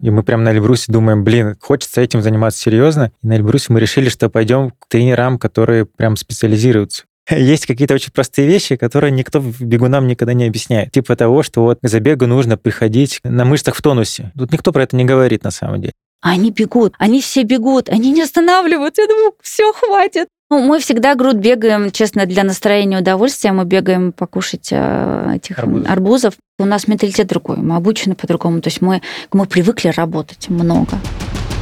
И мы прям на Эльбрусе думаем, блин, хочется этим заниматься серьезно. И на Эльбрусе мы решили, что пойдем к тренерам, которые прям специализируются. Есть какие-то очень простые вещи, которые никто бегунам никогда не объясняет. Типа того, что вот к забегу нужно приходить на мышцах в тонусе. Тут никто про это не говорит на самом деле. Они бегут, они все бегут, они не останавливаются. Я думаю, все, хватит. Ну, мы всегда груд бегаем, честно, для настроения удовольствия. Мы бегаем покушать э, этих Арбузов. арбузов. У нас менталитет другой, мы обучены по-другому. То есть мы, мы привыкли работать много.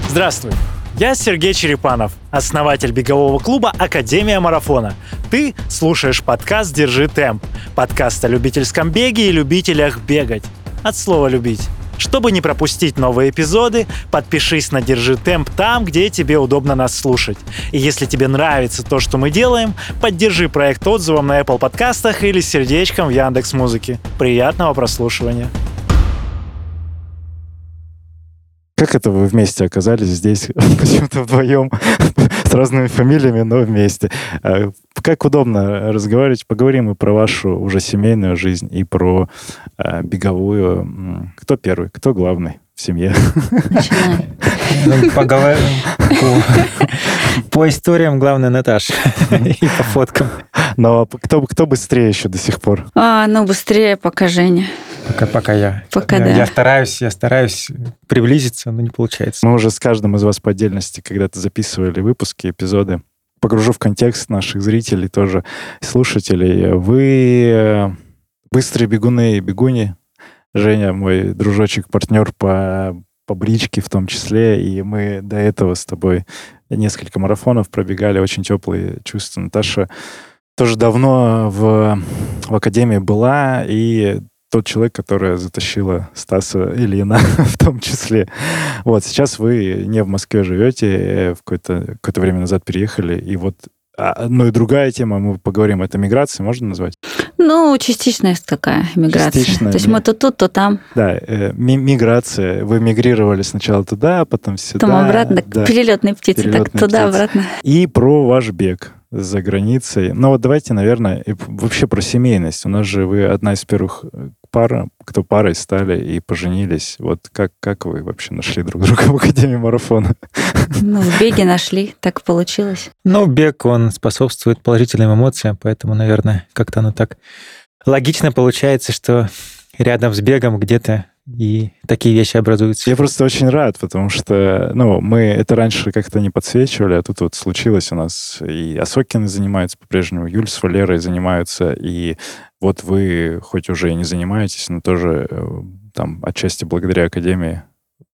Здравствуй! Я Сергей Черепанов, основатель бегового клуба «Академия марафона». Ты слушаешь подкаст «Держи темп». Подкаст о любительском беге и любителях бегать. От слова «любить». Чтобы не пропустить новые эпизоды, подпишись на «Держи темп» там, где тебе удобно нас слушать. И если тебе нравится то, что мы делаем, поддержи проект отзывом на Apple подкастах или сердечком в Яндекс Музыке. Приятного прослушивания! Как это вы вместе оказались здесь, почему-то вдвоем, с разными фамилиями, но вместе? А, Как удобно разговаривать? Поговорим и про вашу уже семейную жизнь, и про а, беговую. Кто первый, кто главный в семье? Начинаем. Ну, поговорим по, по историям, главное, Наташа. И по фоткам. Но кто, кто быстрее еще до сих пор? А, ну быстрее пока Женя. Пока, пока я. Пока я, да. я стараюсь, я стараюсь приблизиться, но не получается. Мы уже с каждым из вас по отдельности когда-то записывали выпуски, эпизоды. Погружу в контекст наших зрителей, тоже слушателей. Вы э, быстрые бегуны и бегуни. Женя, мой дружочек, партнер по, по бричке в том числе. И мы до этого с тобой несколько марафонов пробегали, очень теплые чувства. Наташа тоже давно в, в академии была, и тот человек, который затащила Стаса Ильина в том числе. Вот, сейчас вы не в Москве живете, э, в какое-то какое время назад переехали, и вот а, ну и другая тема, мы поговорим, это миграция, можно назвать? Ну, частичная такая миграция. Частичная, То есть да. мы то тут, то там, Да, э, ми- миграция. Вы мигрировали сначала туда, потом сюда. потом обратно. да. Перелетные птицы, так Перелетные птицы. туда-обратно. И про ваш бег за границей. Ну вот давайте, наверное, вообще про семейность. У нас же вы одна из первых э, пар, кто парой стали и поженились. Вот как, как вы вообще нашли друг друга в Академии марафона? Ну, в беге нашли, так получилось. Ну, бег, он способствует положительным эмоциям, поэтому, наверное, как-то оно так логично получается, что рядом с бегом где-то и такие вещи образуются. Я просто очень рад, потому что, ну, мы это раньше как-то не подсвечивали, а тут вот случилось у нас и Осокины занимаются по-прежнему, Юль с Валерой занимаются, и вот вы хоть уже и не занимаетесь, но тоже э, там отчасти благодаря Академии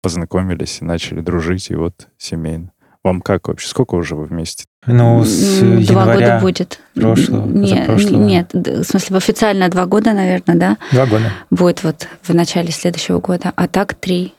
познакомились и начали дружить, и вот семейно. Вам как вообще? Сколько уже вы вместе? Ну, с Два года будет. прошлого, Нет, позапрошлого. нет, в смысле, официально два года, наверное, да? два года. Будет вот в начале следующего года. А так три.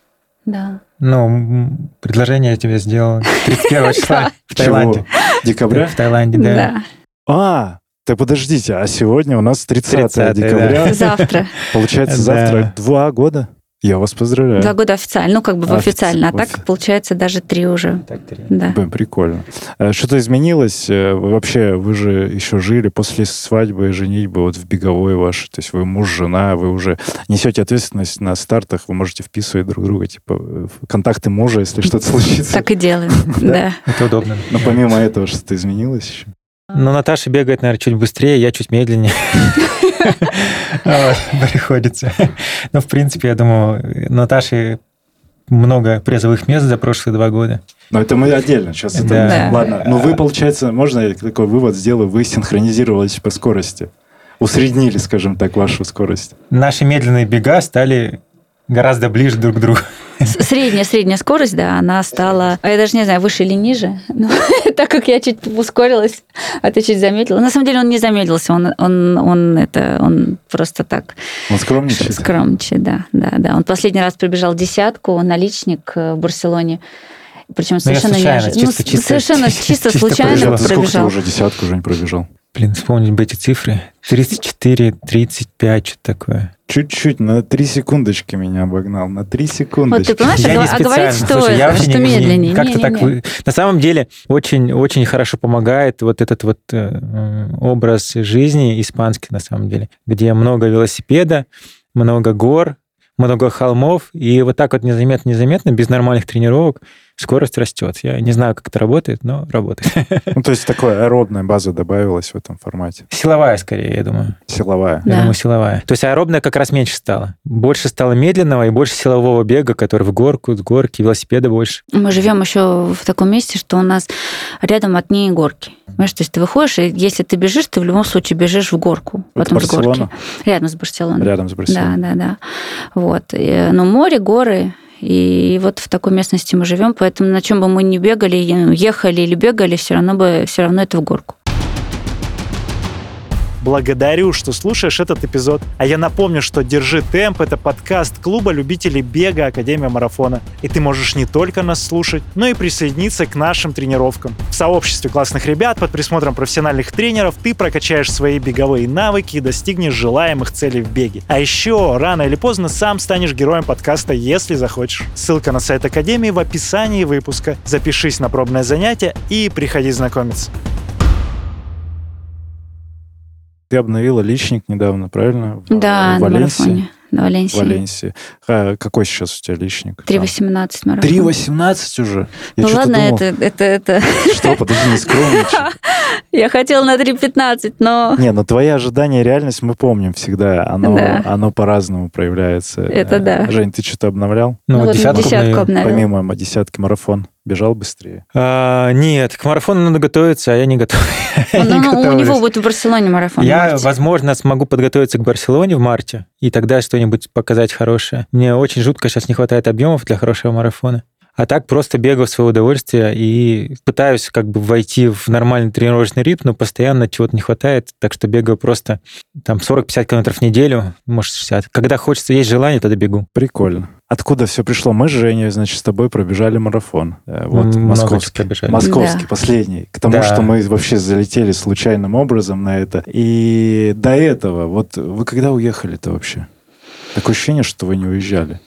Да. Ну, предложение я тебе сделал 31 числа в Таиланде. Декабря? В Таиланде, да. А, да подождите, а сегодня у нас 30, 30, декабря. Завтра. Получается, завтра два года. Я вас поздравляю. Два года официально. Ну, как бы в Офици- официально. А так, получается, даже три уже. Так, три. Да. Блин, прикольно. А Что-то изменилось? Э, Вообще, вы же еще жили после свадьбы и женитьбы вот в беговой вашей. То есть вы муж, жена, вы уже несете ответственность на стартах, вы можете вписывать друг друга, типа, в контакты мужа, если что-то случится. Так и делаем. Да. Это удобно. Но помимо этого что-то изменилось еще? Ну, Наташа бегает, наверное, чуть быстрее, я чуть медленнее. Приходится. Но, в принципе, я думаю, Наташи много призовых мест за прошлые два года. Но это мы отдельно. Сейчас это... Да. Ладно. Ну, вы, получается, можно я такой вывод сделаю? Вы синхронизировались по скорости. Усреднили, скажем так, вашу скорость. Наши медленные бега стали гораздо ближе друг к другу. Средняя, средняя скорость, да, она стала, а я даже не знаю, выше или ниже, но так как я чуть ускорилась, а ты чуть замедлила. На самом деле он не замедлился, он, он, он, это, он просто так Он скромничает. скромничает, да, да, да. Он последний раз прибежал десятку, наличник э, в Барселоне, причем Ну, я совершенно неожиданно. Ну, чисто- чисто- совершенно чисто, чисто случайно пробежал. Ты сколько ты пробежал. уже десятку уже не пробежал? Блин, вспомнить бы эти цифры. 34, 35, что-то такое. Чуть-чуть, на три секундочки меня обогнал. На три секундочки. Вот ты понимаешь, Я а не а говорить, что, Слушай, я что не- не- медленнее. Как-то так... Не-не-не. вы- На самом деле, очень, очень хорошо помогает вот этот вот э, образ жизни испанский, на самом деле, где много велосипеда, много гор, много холмов, и вот так вот незаметно-незаметно, без нормальных тренировок, скорость растет. Я не знаю, как это работает, но работает. Ну, то есть такая аэробная база добавилась в этом формате. Силовая, скорее, я думаю. Силовая. Я Да. думаю, силовая. То есть аэробная как раз меньше стала. Больше стало медленного и больше силового бега, который в горку, с горки, велосипеда больше. Мы живем еще в таком месте, что у нас рядом одни горки. Понимаешь, то есть ты выходишь, и если ты бежишь, ты в любом случае бежишь в горку, Это потом с горки. Барселона? Рядом с Барселоной. Рядом с Да, Барселоной. да, да. Вот. И, Ну, море, горы. И вот в такой местности мы живем, поэтому на чем бы мы ни бегали, ехали или бегали, все равно бы все равно это в горку. Благодарю, что слушаешь этот эпизод. А я напомню, что «Держи темп» — это подкаст клуба любителей бега Академия Марафона. И ты можешь не только нас слушать, но и присоединиться к нашим тренировкам. В сообществе классных ребят под присмотром профессиональных тренеров ты прокачаешь свои беговые навыки и достигнешь желаемых целей в беге. А еще рано или поздно сам станешь героем подкаста, если захочешь. Ссылка на сайт Академии в описании выпуска. Запишись на пробное занятие и приходи знакомиться. Ты обновила личник недавно, правильно? В- Да, в на Валенсии. марафоне. На В Валенсии. Валенсии. А какой сейчас у тебя личник? 3.18 марафон. 3.18 уже? Я Ну ладно, думал, это, это, это... Что, подожди, не скромничай. Я хотела на 3.15, но Не, ну твои ожидания и реальность мы помним всегда. Оно, Да. оно по-разному проявляется. Это да. Жень, ты что-то обновлял? Ну, ну, вот десятку десятку обновил. Помимо десятки марафон. Бежал быстрее? А, нет, к марафону надо готовиться, а я не готов. Ну, ну, у него будет в Барселоне марафон. Я, возможно, смогу подготовиться к Барселоне в марте, и тогда что-нибудь показать хорошее. Мне очень жутко сейчас не хватает объемов для хорошего марафона. А так просто бегаю в свое удовольствие и пытаюсь как бы войти в нормальный тренировочный ритм, но постоянно чего-то не хватает, так что бегаю просто там 40-50 километров в неделю, может 60. Когда хочется, есть желание, тогда бегу. Прикольно. Откуда все пришло? Мы с Женей, значит, с тобой пробежали марафон. Э, Вот, много московский. пробежали. Московский, Да. последний. К тому, Да. что мы вообще залетели случайным образом на это. И до этого, вот вы когда уехали-то вообще? Такое ощущение, что вы не уезжали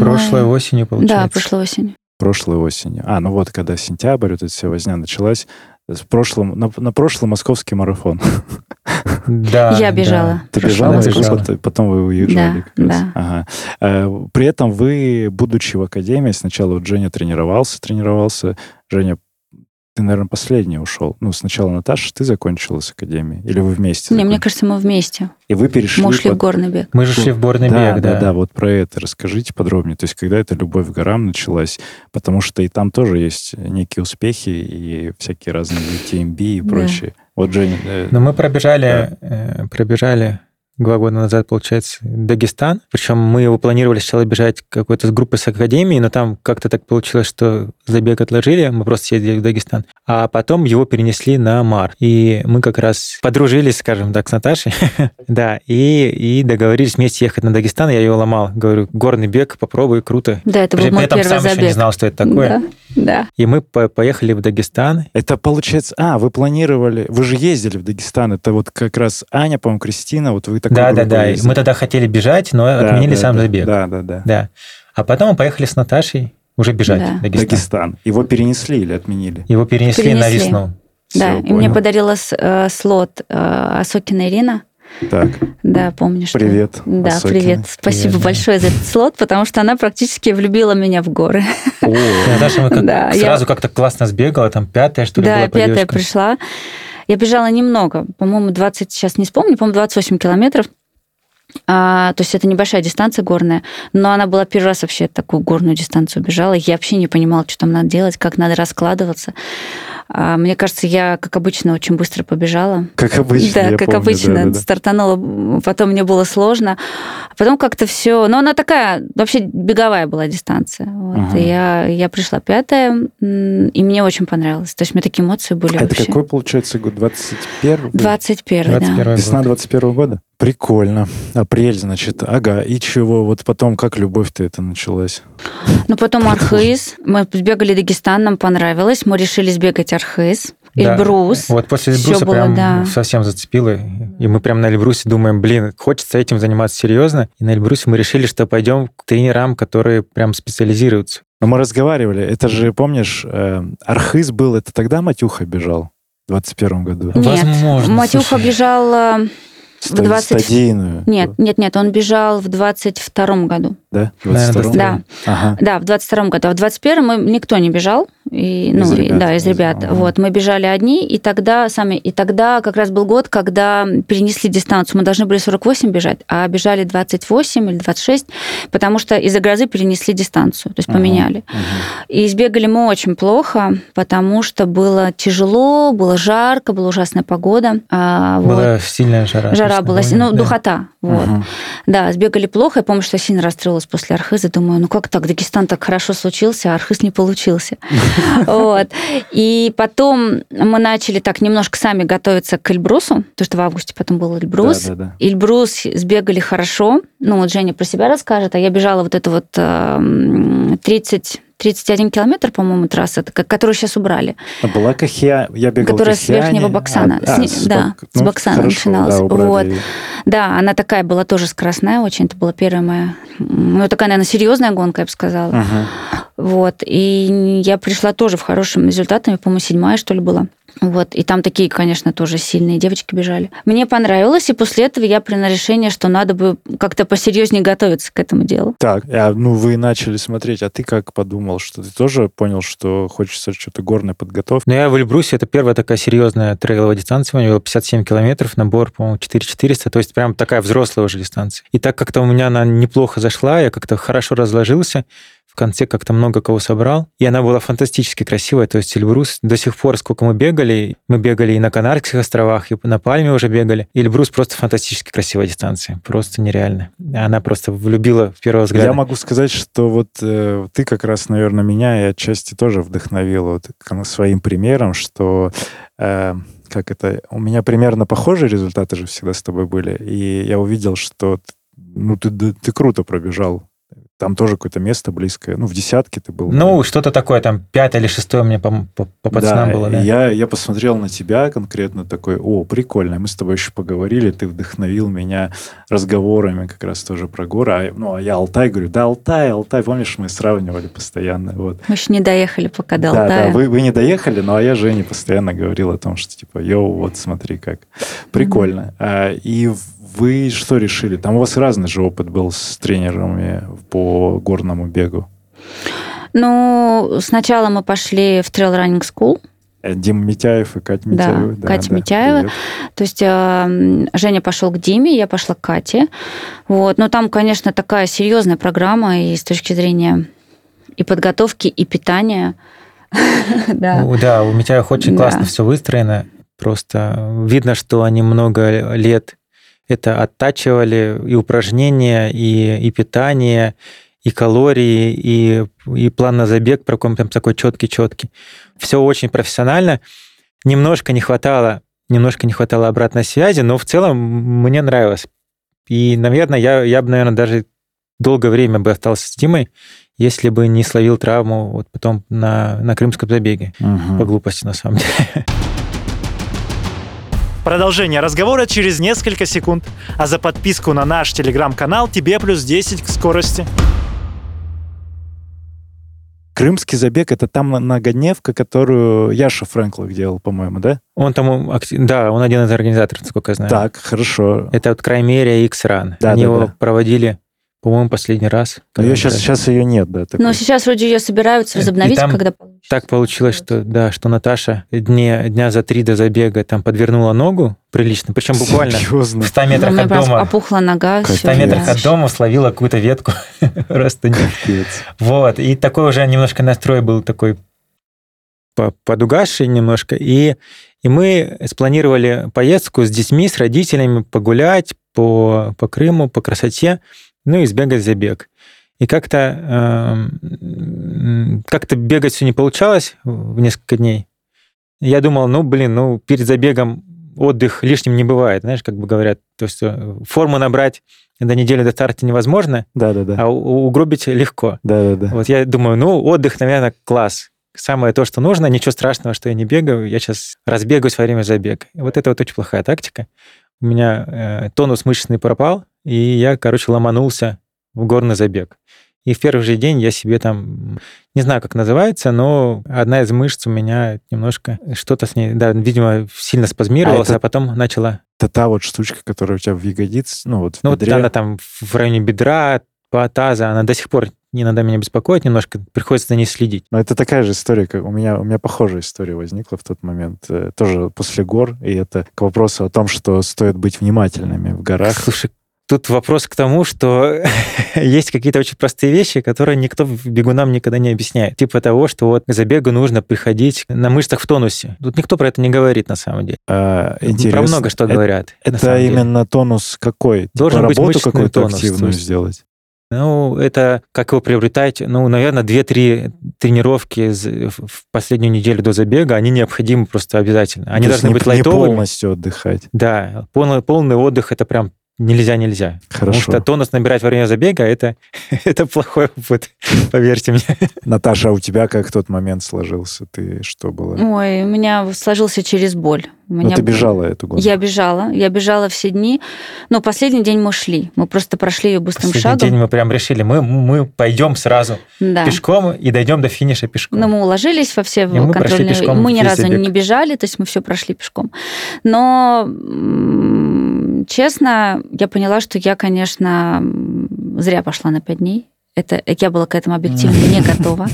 Прошлой осенью, получается. Да, прошлой осенью. Прошлой осенью. А, ну вот, когда сентябрь, вот эта вся возня началась, с прошлым, на, на прошлый московский марафон. Да, Я да. бежала. Ты Прошлый бежала, и бежала. потом, потом вы уезжали. Да, как раз. да. Ага. Э, При этом вы, будучи в академии, сначала вот Женя тренировался, тренировался. Женя, ты, наверное, последний ушел. Ну, сначала Наташа, ты закончила с академией? Или вы вместе? Не, мне кажется, мы вместе. И вы перешли... Мы ушли в под- горный бег. Мы же шли в горный да, бег, да, да. да, вот про это расскажите подробнее. То есть, когда эта любовь к горам началась, потому что и там тоже есть некие успехи и всякие разные TMB и Да. прочее. Вот, Женя, э, Но мы пробежали, э, пробежали два года назад, получается, Дагестан. Причем мы его планировали сначала бежать какой-то с группой с академии, но там как-то так получилось, что забег отложили, мы просто съездили в Дагестан. А потом его перенесли на Мар. И мы как раз подружились, скажем так, с Наташей. да, и, и договорились вместе ехать на Дагестан. Я ее ломал. Говорю, горный бег, попробуй, круто. Да, это был мой при этом первый сам еще не забег. знал, что это такое. Да, да. И мы по- поехали в Дагестан. это получается... А, вы планировали... Вы же ездили в Дагестан. Это вот как раз Аня, по-моему, Кристина, вот вы такой Да, да, да. Мы тогда хотели бежать, но Да, отменили да, сам да, забег. Да, да, да. Да. А потом мы поехали с Наташей уже бежать Да. в Дагестан. Дагестан. Его перенесли или отменили? Его перенесли, на Перенесли. весну. Да, Всё, и мне понял. подарила с- э, слот э, Асокина Ирина. Так, Да, помнишь. что- привет. Да, Осокина. привет. Спасибо Привет, да. большое за этот слот, потому что она практически влюбила меня в горы. О, Наташа мы как- Да, я- сразу как-то классно сбегала, там пятая, что ли, Да, была пятая пришла. Я бежала немного, по-моему, 20, сейчас не вспомню, по-моему, 28 километров. А, то есть это небольшая дистанция горная, но она была первый раз вообще такую горную дистанцию бежала. Я вообще не понимала, что там надо делать, как надо раскладываться. А, мне кажется, я, как обычно, очень быстро побежала. как обычно, да, я как помню, обычно, да, да, да. стартанула, потом мне было сложно. А потом как-то все... Но она такая, вообще беговая была дистанция. Вот. Ага. И я, я пришла пятая, и мне очень понравилось. То есть у меня такие эмоции были А это вообще. какой, получается, год? 21 21 да. 21 Весна год. 21 года? Прикольно. Апрель, значит. Ага. И чего? Вот потом, как любовь-то это началась? Ну, потом Архыз. Мы сбегали Дагестан, нам понравилось. Мы решили сбегать Архыз. Да. Эльбрус. Вот после Эльбруса было, прям да. совсем зацепило. И мы прям на Эльбрусе думаем, блин, хочется этим заниматься серьезно. И на Эльбрусе мы решили, что пойдем к тренерам, которые прям специализируются. Но мы разговаривали. Это же, помнишь, э, Архыз был, это тогда Матюха бежал? В 21 году. Нет, Возможно, Матюха слушай. бежал... в 20... Стадийную. Нет, нет, нет, он бежал в 22 году. Да? В Наверное, 22-м? Да. Ага. Да, в 22 году. А в 21 мы никто не бежал. И, ну, Из и- ребят, да, из из- ребят. ага. Вот, мы бежали одни, и тогда сами, и тогда как раз был год, когда перенесли дистанцию. Мы должны были 48 бежать, а бежали 28 или 26, потому что из-за грозы перенесли дистанцию, то есть Ага, поменяли. ага. И сбегали мы очень плохо, потому что было тяжело, было жарко, была ужасная погода. а, вот. Была сильная жара. Жара точно, была, ну, да. духота. Вот. Мгм. Да, сбегали плохо. Я помню, что я сильно расстроилась после Архиза. Думаю, ну как так? Дагестан так хорошо случился, а Архиз не получился. Вот. И потом мы начали так немножко сами готовиться к Эльбрусу, потому что в августе потом был Эльбрус. Да, да, да. Эльбрус сбегали хорошо. Ну, вот Женя про себя расскажет, а я бежала вот это вот эм, 30 31 километр, по-моему, трасса, ко- которую сейчас убрали. А была Кахья, я бегал Которая с. Верхнего Баксана. А, С а, с да, Бак- с ну, Баксана хорошо, начиналась. да, убрали Вот. Да, она такая была тоже скоростная очень. Это была первая моя... Ну, такая, наверное, серьезная гонка, я бы сказала. Мгм. Вот. И я пришла тоже в хорошими результатами, по-моему, седьмая, что ли, была. Вот. И там такие, конечно, тоже сильные девочки бежали. Мне понравилось, и после этого я приняла решение, что надо бы как-то посерьезнее готовиться к этому делу. Так, а, ну вы начали смотреть, а ты как подумал, что ты тоже понял, что хочется что-то горной подготовки? Ну, я в Эльбрусе, это первая такая серьезная трейловая дистанция, у него 57 километров, набор, по-моему, 4400, то есть прям такая взрослая уже дистанция. И так как-то у меня она неплохо зашла, я как-то хорошо разложился, в конце как-то много кого собрал, и она была фантастически красивая, то есть Эльбрус до сих пор, сколько мы бегали, мы бегали и на Канарских островах, и на Пальме уже бегали, и Эльбрус просто фантастически красивая дистанция, просто нереально. Она просто влюбила в первого взгляда. Я могу сказать, что вот э, ты как раз, наверное, меня и отчасти тоже вдохновил вот своим примером, что э, как это, у меня примерно похожие результаты же всегда с тобой были, и я увидел, что ну ты, ты круто пробежал. Там тоже какое-то место близкое. Ну, в десятке ты был. Ну, что-то такое, там, пятое или шестое мне по, по, по пацанам да, было, да. Я, я посмотрел на тебя конкретно такой, о, прикольно, мы с тобой еще поговорили, ты вдохновил меня разговорами как раз тоже про горы. А, ну, а я Алтай говорю, да, Алтай, Алтай, помнишь, мы сравнивали постоянно. Вот. Мы еще не доехали пока до Да, Алтая. да, вы, вы не доехали, но а я Жене постоянно говорил о том, что типа, йоу, вот смотри как. Прикольно. А, и вы что решили? Там у вас разный же опыт был с тренерами по горному бегу. Ну, сначала мы пошли в Trail Running School, Э, Дима Митяев и Катя Да, Митяева. Катя Митяева. привет. То есть э, Женя пошел к Диме, я пошла к Кате. Вот. Но там, конечно, такая серьезная программа и с точки зрения и подготовки, и питания. Да. Ну, да, у Митяев очень Да. классно все выстроено. Просто видно, что они много лет это оттачивали и упражнения, и, и питание, и калории, и, и план на забег, прям такой четкий-четкий. Все очень профессионально. Немножко не хватало, немножко не хватало обратной связи, но в целом мне нравилось. И, наверное, я, я бы, наверное, даже долгое время бы остался с Димой, если бы не словил травму вот потом на, на крымском забеге. Мгм. По глупости, на самом деле. Продолжение разговора через несколько секунд. А за подписку на наш телеграм-канал тебе плюс 10 к скорости. Крымский забег это там многодневка, которую Яша Фрэнклах делал, по-моему, да? Он там, да, он один из организаторов, насколько я знаю. Так, хорошо. Это вот Краймерия X-Run. Да, Они да, его да. проводили, по-моему, последний раз. Но ее сейчас, сейчас ее нет, да? такой. Но сейчас вроде ее собираются И возобновить, там когда получится. Так получилось, что да, что Наташа дне, дня за три до забега там подвернула ногу прилично, причем буквально в Серьезно? 100 Ну, у метрах меня от дома. опухла нога. В Капец. 100 всё, метрах от дома словила какую-то ветку. Просто не- Капец. Вот, и такой уже немножко настрой был такой по- подугасший немножко, и, и мы спланировали поездку с детьми, с родителями, погулять по, по Крыму, по красоте, ну и сбегать забег. И как-то эм, как-то бегать все не получалось в несколько дней. Я думал, ну, блин, ну, перед забегом отдых лишним не бывает, знаешь, как бы говорят. То есть э, форму набрать до недели до старта невозможно, Да-да-да. а у- угробить легко. Да-да-да. Вот я думаю, ну, отдых, наверное, класс. Самое то, что нужно. Ничего страшного, что я не бегаю. Я сейчас разбегаюсь во время забега. Вот это вот очень плохая тактика. У меня э, тонус мышечный пропал, и я, короче, ломанулся в горный забег. И в первый же день я себе там, не знаю, как называется, но одна из мышц у меня немножко что-то с ней, да, видимо, сильно спазмировалась, а, это- а потом начала... Это та вот штучка, которая у тебя в ягодице, ну вот в Ну, вот бедре. она там в районе бедра, по таза, она до сих пор иногда меня беспокоит немножко, приходится за ней следить. Но это такая же история, как у меня, у меня похожая история возникла в тот момент, э, тоже после гор, и это к вопросу о том, что стоит быть внимательными в горах. Слушай, тут вопрос к тому, что есть какие-то очень простые вещи, которые никто бегунам никогда не объясняет. Типа того, что вот к забегу нужно приходить на мышцах в тонусе. Тут никто про это не говорит на самом деле. А, Про интересно. много что Это- говорят. Это самом деле. именно тонус какой? Должен типа быть работу какую-то тонус, то активную сделать? Ну, это как его приобретать? Ну, наверное, 2-3 тренировки в последнюю неделю до забега, они необходимы просто обязательно. Они То должны не- быть не лайтовыми. полностью отдыхать. Да, полный, полный отдых это прям нельзя-нельзя. Потому Хорошо. что тонус набирать во время забега это, это плохой опыт, поверьте мне. Наташа, а у тебя как тот момент сложился? Ты что было? Ой, у меня сложился через боль. У Ну, меня ты был- бежала эту гонку. Я бежала, я бежала все дни. Но последний день мы шли. Мы просто прошли ее быстрым Последний шагом. день мы прям решили, мы, мы пойдем сразу Да. пешком и дойдем до финиша пешком. Но мы уложились во все мы прошли контрольные... пешком Мы ни разу забег. не бежали, то есть мы все прошли пешком. Но, честно, я поняла, что я, конечно, зря пошла на пять дней. Это, я была к этому объективно не готова.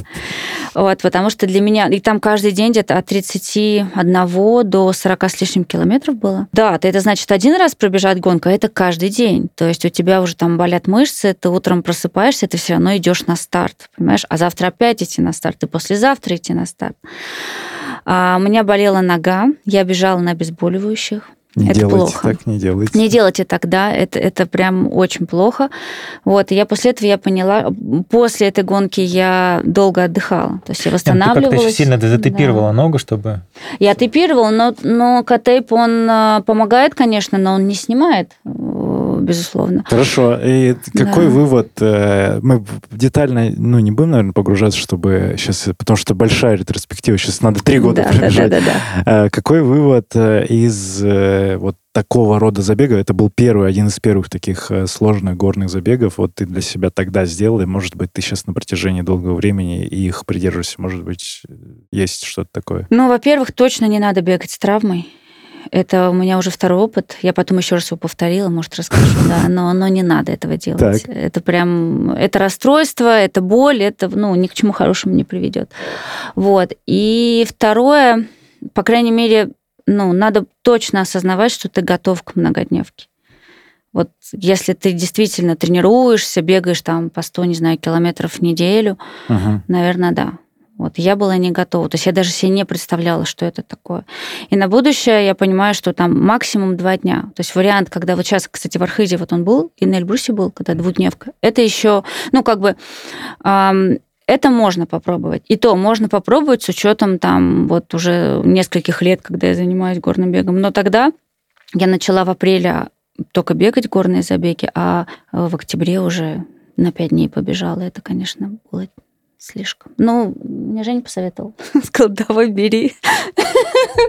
Вот, потому что для меня... И там каждый день где-то от 31 до 40 с лишним километров было. Да, это значит один раз пробежать гонку, а это каждый день. То есть у тебя уже там болят мышцы, ты утром просыпаешься, ты все равно идешь на старт, понимаешь? А завтра опять идти на старт, и послезавтра идти на старт. А, у меня болела нога, я бежала на обезболивающих. Не это делайте плохо. так, не делайте. Не делайте так, да, это, это прям очень плохо. Вот, и я после этого я поняла, после этой гонки я долго отдыхала, то есть я Нет, Ты восстанавливалась. как-то еще сильно затепировала Да. ногу, чтобы... Я тейпировала, но, но К-тейп, он а, помогает, конечно, но он не снимает, э, безусловно. Хорошо. И какой Да. вывод? э, Мы детально, ну, не будем, наверное, погружаться, чтобы сейчас, потому что большая ретроспектива, сейчас надо три года да, да, да, пробежать. да, да. Э, Какой вывод э, из вот такого рода забега? Это был первый, один из первых таких сложных горных забегов. Вот ты для себя тогда сделал, и, может быть, ты сейчас на протяжении долгого времени их придерживаешься. Может быть, есть что-то такое. Ну, во-первых, точно не надо бегать с травмой. Это у меня уже второй опыт. Я потом еще раз его повторила, может, расскажу, да. Но, но не надо этого делать. Так. Это прям... Это расстройство, это боль, это, ну, ни к чему хорошему не приведет. Вот. И второе, по крайней мере, ну, надо точно осознавать, что ты готов к многодневке. Вот если ты действительно тренируешься, бегаешь там по 100, не знаю, километров в неделю, Мгм. Наверное, да. Вот я была не готова. То есть я даже себе не представляла, что это такое. И на будущее я понимаю, что там максимум два дня. То есть вариант, когда вот сейчас, кстати, в Архизе вот он был, и на Эльбрусе был, когда двудневка, это еще, ну, как бы, ам, это можно попробовать. И то можно попробовать с учетом там вот уже нескольких лет, когда я занимаюсь горным бегом. Но тогда я начала в апреле только бегать горные забеги, а в октябре уже на пять дней побежала. Это, конечно, было слишком. Ну, мне Женя посоветовал. Сказал, давай бери.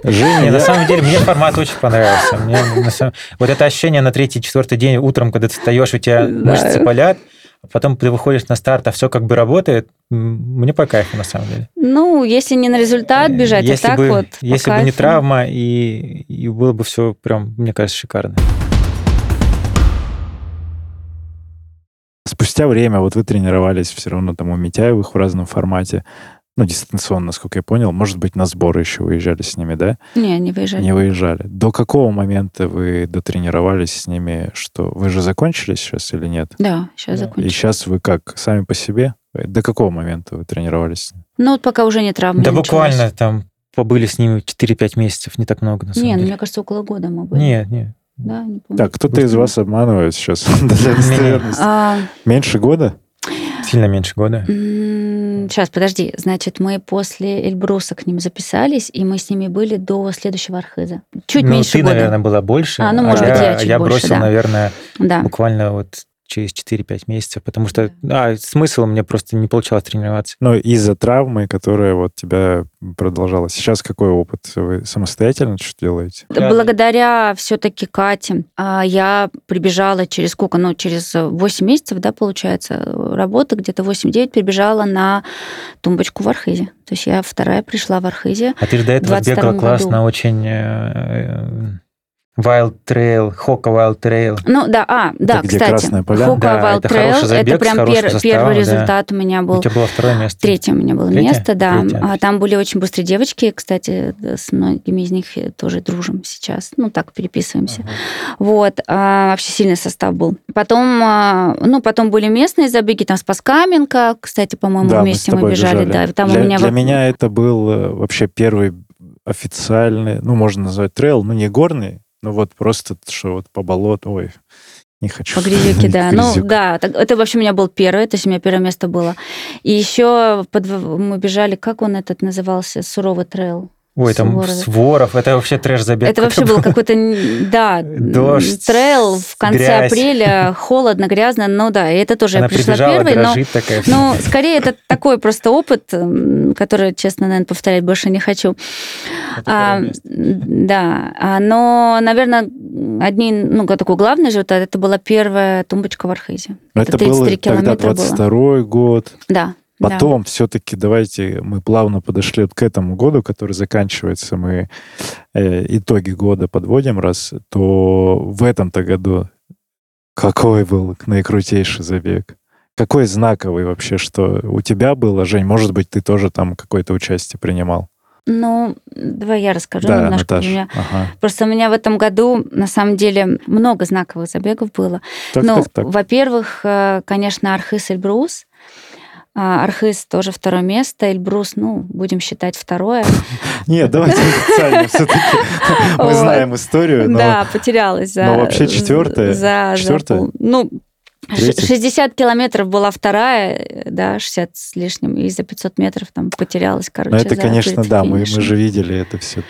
Женя, на самом деле, мне формат очень понравился. Мне на самом- Вот это ощущение на третий, четвертый день утром, когда ты встаешь, у тебя Да. мышцы болят, а потом ты выходишь на старт, а все как бы работает, мне по кайфу, на самом деле. Ну, если не на результат бежать, а если так бы, вот Если бы не кайфу. травма, и, и было бы все прям, мне кажется, шикарно. Спустя время, вот вы тренировались все равно там у Митяевых в разном формате, ну, дистанционно, насколько я понял. Может быть, на сборы еще выезжали с ними, да? Не, не выезжали. Не выезжали. До какого момента вы дотренировались с ними, что вы же закончили сейчас или нет? Да, сейчас Да. И закончу. сейчас вы как, сами по себе? До какого момента вы тренировались? с ними? Ну, вот пока уже не травма да не буквально там побыли с ними 4-5 месяцев, не так много, на самом Не, ну, деле. мне кажется, около года мы были. Нет, нет. Да, не помню. Так, кто-то из вас обманывает сейчас. А, Меньше года? Сильно меньше года. Сейчас, подожди. Значит, мы после Эльбруса к ним записались, и мы с ними были до следующего Архиза. Чуть ну, меньше ты, года. наверное, была больше. А, ну, может я, быть, я чуть я больше, бросил, да. наверное, Да. буквально вот через 4-5 месяцев, потому что а, смысл мне просто не получалось тренироваться. Но из-за травмы, которая вот тебя продолжала. Сейчас какой опыт? Вы самостоятельно что делаете? Благодаря все-таки Кате а, я прибежала через сколько? Ну, через 8 месяцев, да, получается, работы, где-то 8-9 прибежала на тумбочку в Архизе. То есть я вторая пришла в Архизе. А ты же до этого бегала классно, году. очень э, э, Wild Trail, Хока Wild Trail. Ну да, а, да, это кстати. Красная Поля? Да, Wild это Trail, забег, это прям пер, составом, первый результат да. у меня был. У тебя было второе место. Третье у меня было Третье? место, да. Третье. А там были очень быстрые девочки, кстати, с многими из них тоже дружим сейчас. Ну, так, переписываемся. Ага. Вот. А, вообще сильный состав был. Потом, а, ну, потом были местные забеги, там Спаскаменко, кстати, по-моему, да, вместе мы, мы бежали. бежали. Да, там для, у меня для меня это был э, вообще первый официальный, ну, можно назвать трейл, ну, не горный, ну вот просто, что вот по болоту, ой, не хочу. По грязюке, да. Ну, да, это вообще у меня был первый, то есть у меня первое место было. И еще под, мы бежали, как он этот назывался, суровый трейл. Ой, там Суворов. Суворов, это вообще трэш-забег. Это вообще был какой-то, да, Дождь, трейл в конце грязь. апреля, холодно, грязно, ну да, и это тоже Она я пришла первой, но, такая. ну, скорее это такой просто опыт, который, честно, наверное, повторять больше не хочу. А, да, а, но, наверное, одни, ну, такой главный результат, это была первая тумбочка в Архизе. Это, 33 было тогда километра было. 22 год. Да. Да. Потом все-таки давайте мы плавно подошли к этому году, который заканчивается, мы э, итоги года подводим раз, то в этом-то году какой был наикрутейший забег? Какой знаковый вообще, что у тебя было, Жень? Может быть, ты тоже там какое-то участие принимал? Ну, давай я расскажу да, немножко. Наташа. Меня... Ага. Просто у меня в этом году, на самом деле, много знаковых забегов было. Так, ну, так, так. во-первых, э, конечно, Архыз Эльбрус. Архыз тоже второе место, Эльбрус, ну, будем считать второе. Нет, давайте официально все-таки. Мы знаем историю, Да, потерялась. за- но вообще четвёртая? За, пол- Ну, Третья? ш- 60 километров была вторая, да, 60 с лишним, и за 500 метров там потерялась, короче. но это, за- конечно, да, мы, мы же видели это все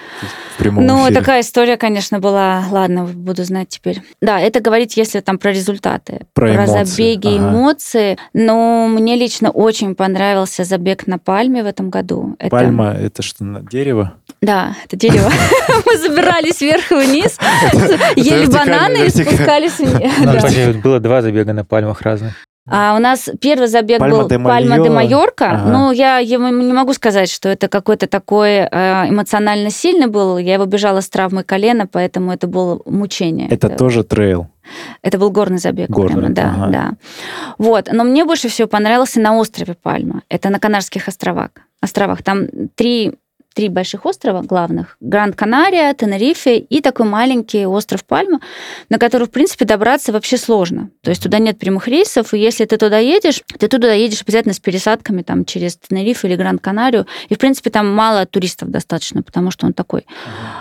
в прямом Ну, эфире. такая история, конечно, была. Ладно, буду знать теперь. Да, это говорить, если там про результаты. Про эмоции, забеги, ага. эмоции. Но мне лично очень понравился забег на Пальме в этом году. Это- Пальма — это что, дерево? Да, это дерево. Мы забирались вверх и вниз, ели бананы и спускались вниз. Ну, было два забега на пальмах разных. А у нас первый забег Пальма был де Пальма де Майор. Майорка. Ага. Ну, я, я не могу сказать, что это какой-то такой э, эмоционально сильный был. Я его бежала с травмой колена, поэтому это было мучение. Это тоже трейл. Это был горный забег. Горный, прямо, да, ага. да. Вот. Но мне больше всего понравился на острове Пальма. Это на Канарских островах. островах. Там три три больших острова главных. Гранд-Канария, Тенерифе и такой маленький остров Пальма, на который, в принципе, добраться вообще сложно. То есть туда нет прямых рейсов, и если ты туда едешь, ты туда едешь обязательно с пересадками там, через Тенерифе или Гранд-Канарию. И, в принципе, там мало туристов достаточно, потому что он такой.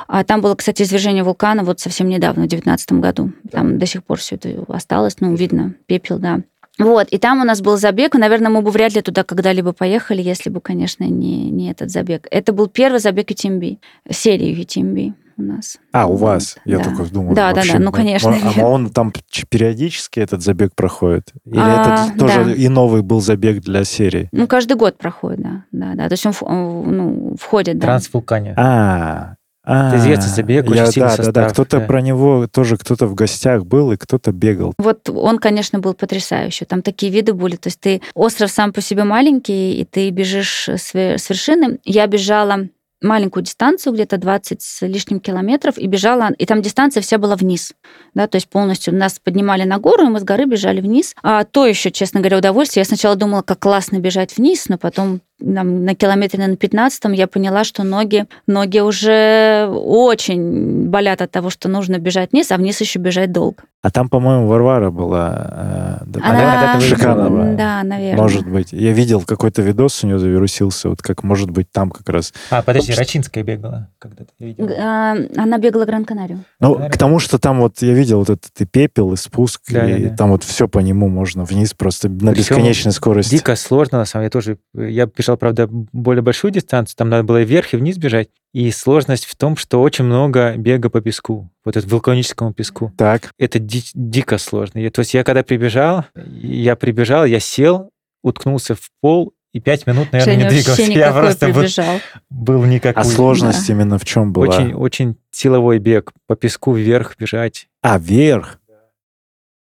А там было, кстати, извержение вулкана вот совсем недавно, в 2019 году. Там до сих пор все это осталось, ну, видно, пепел, да. Вот, и там у нас был забег, и, наверное, мы бы вряд ли туда когда-либо поехали, если бы, конечно, не, не этот забег. Это был первый забег UTMB, серии UTMB у нас. А, у вас? Я Да. только думал. Да, да, вообще, да, ну, конечно, Он, нет. а он там периодически этот забег проходит? Или А, это тоже да. и новый был забег для серии? Ну, каждый год проходит, да, да, да. То есть он ну, входит, да. Трансвулкания. А, а, известный забег, очень я- сильный да, да, да. состав, Кто-то да. про него тоже кто-то в гостях был и кто-то бегал. Вот он, конечно, был потрясающий. Там такие виды были. То есть ты остров сам по себе маленький, и ты бежишь с вершины. Я бежала маленькую дистанцию, где-то 20 с лишним километров, и бежала, и там дистанция вся была вниз, да, то есть полностью нас поднимали на гору, и мы с горы бежали вниз. А то еще, честно говоря, удовольствие. Я сначала думала, как классно бежать вниз, но потом там, на километре на 15 я поняла, что ноги, ноги уже очень болят от того, что нужно бежать вниз, а вниз еще бежать долго. А там, по-моему, Варвара была. э, да, Она выиграла. была. Да, наверное. Может быть. Я видел какой-то видос у нее завирусился, вот как, может быть, там как раз. А, подожди, Рачинская бегала когда-то, я видел. А, Она бегала Гран-Канарию. Ну, к тому, что там вот я видел вот этот и пепел, и спуск, Да, и да, да. там вот все по нему можно вниз просто на Причем бесконечной скорости. Дико сложно, на самом деле, я тоже... Я бежал, правда, более большую дистанцию, там надо было вверх и вниз бежать. И сложность в том, что очень много бега по песку, вот это вулканическому песку. Так. Это ди- дико сложно. Я- то есть я когда прибежал, я прибежал, я сел, уткнулся в пол, и пять минут, наверное, Женя не двигался. Я просто был, прибежал. был никакой. А сложность именно в чем была? Очень, очень силовой бег. По песку вверх бежать. А, вверх?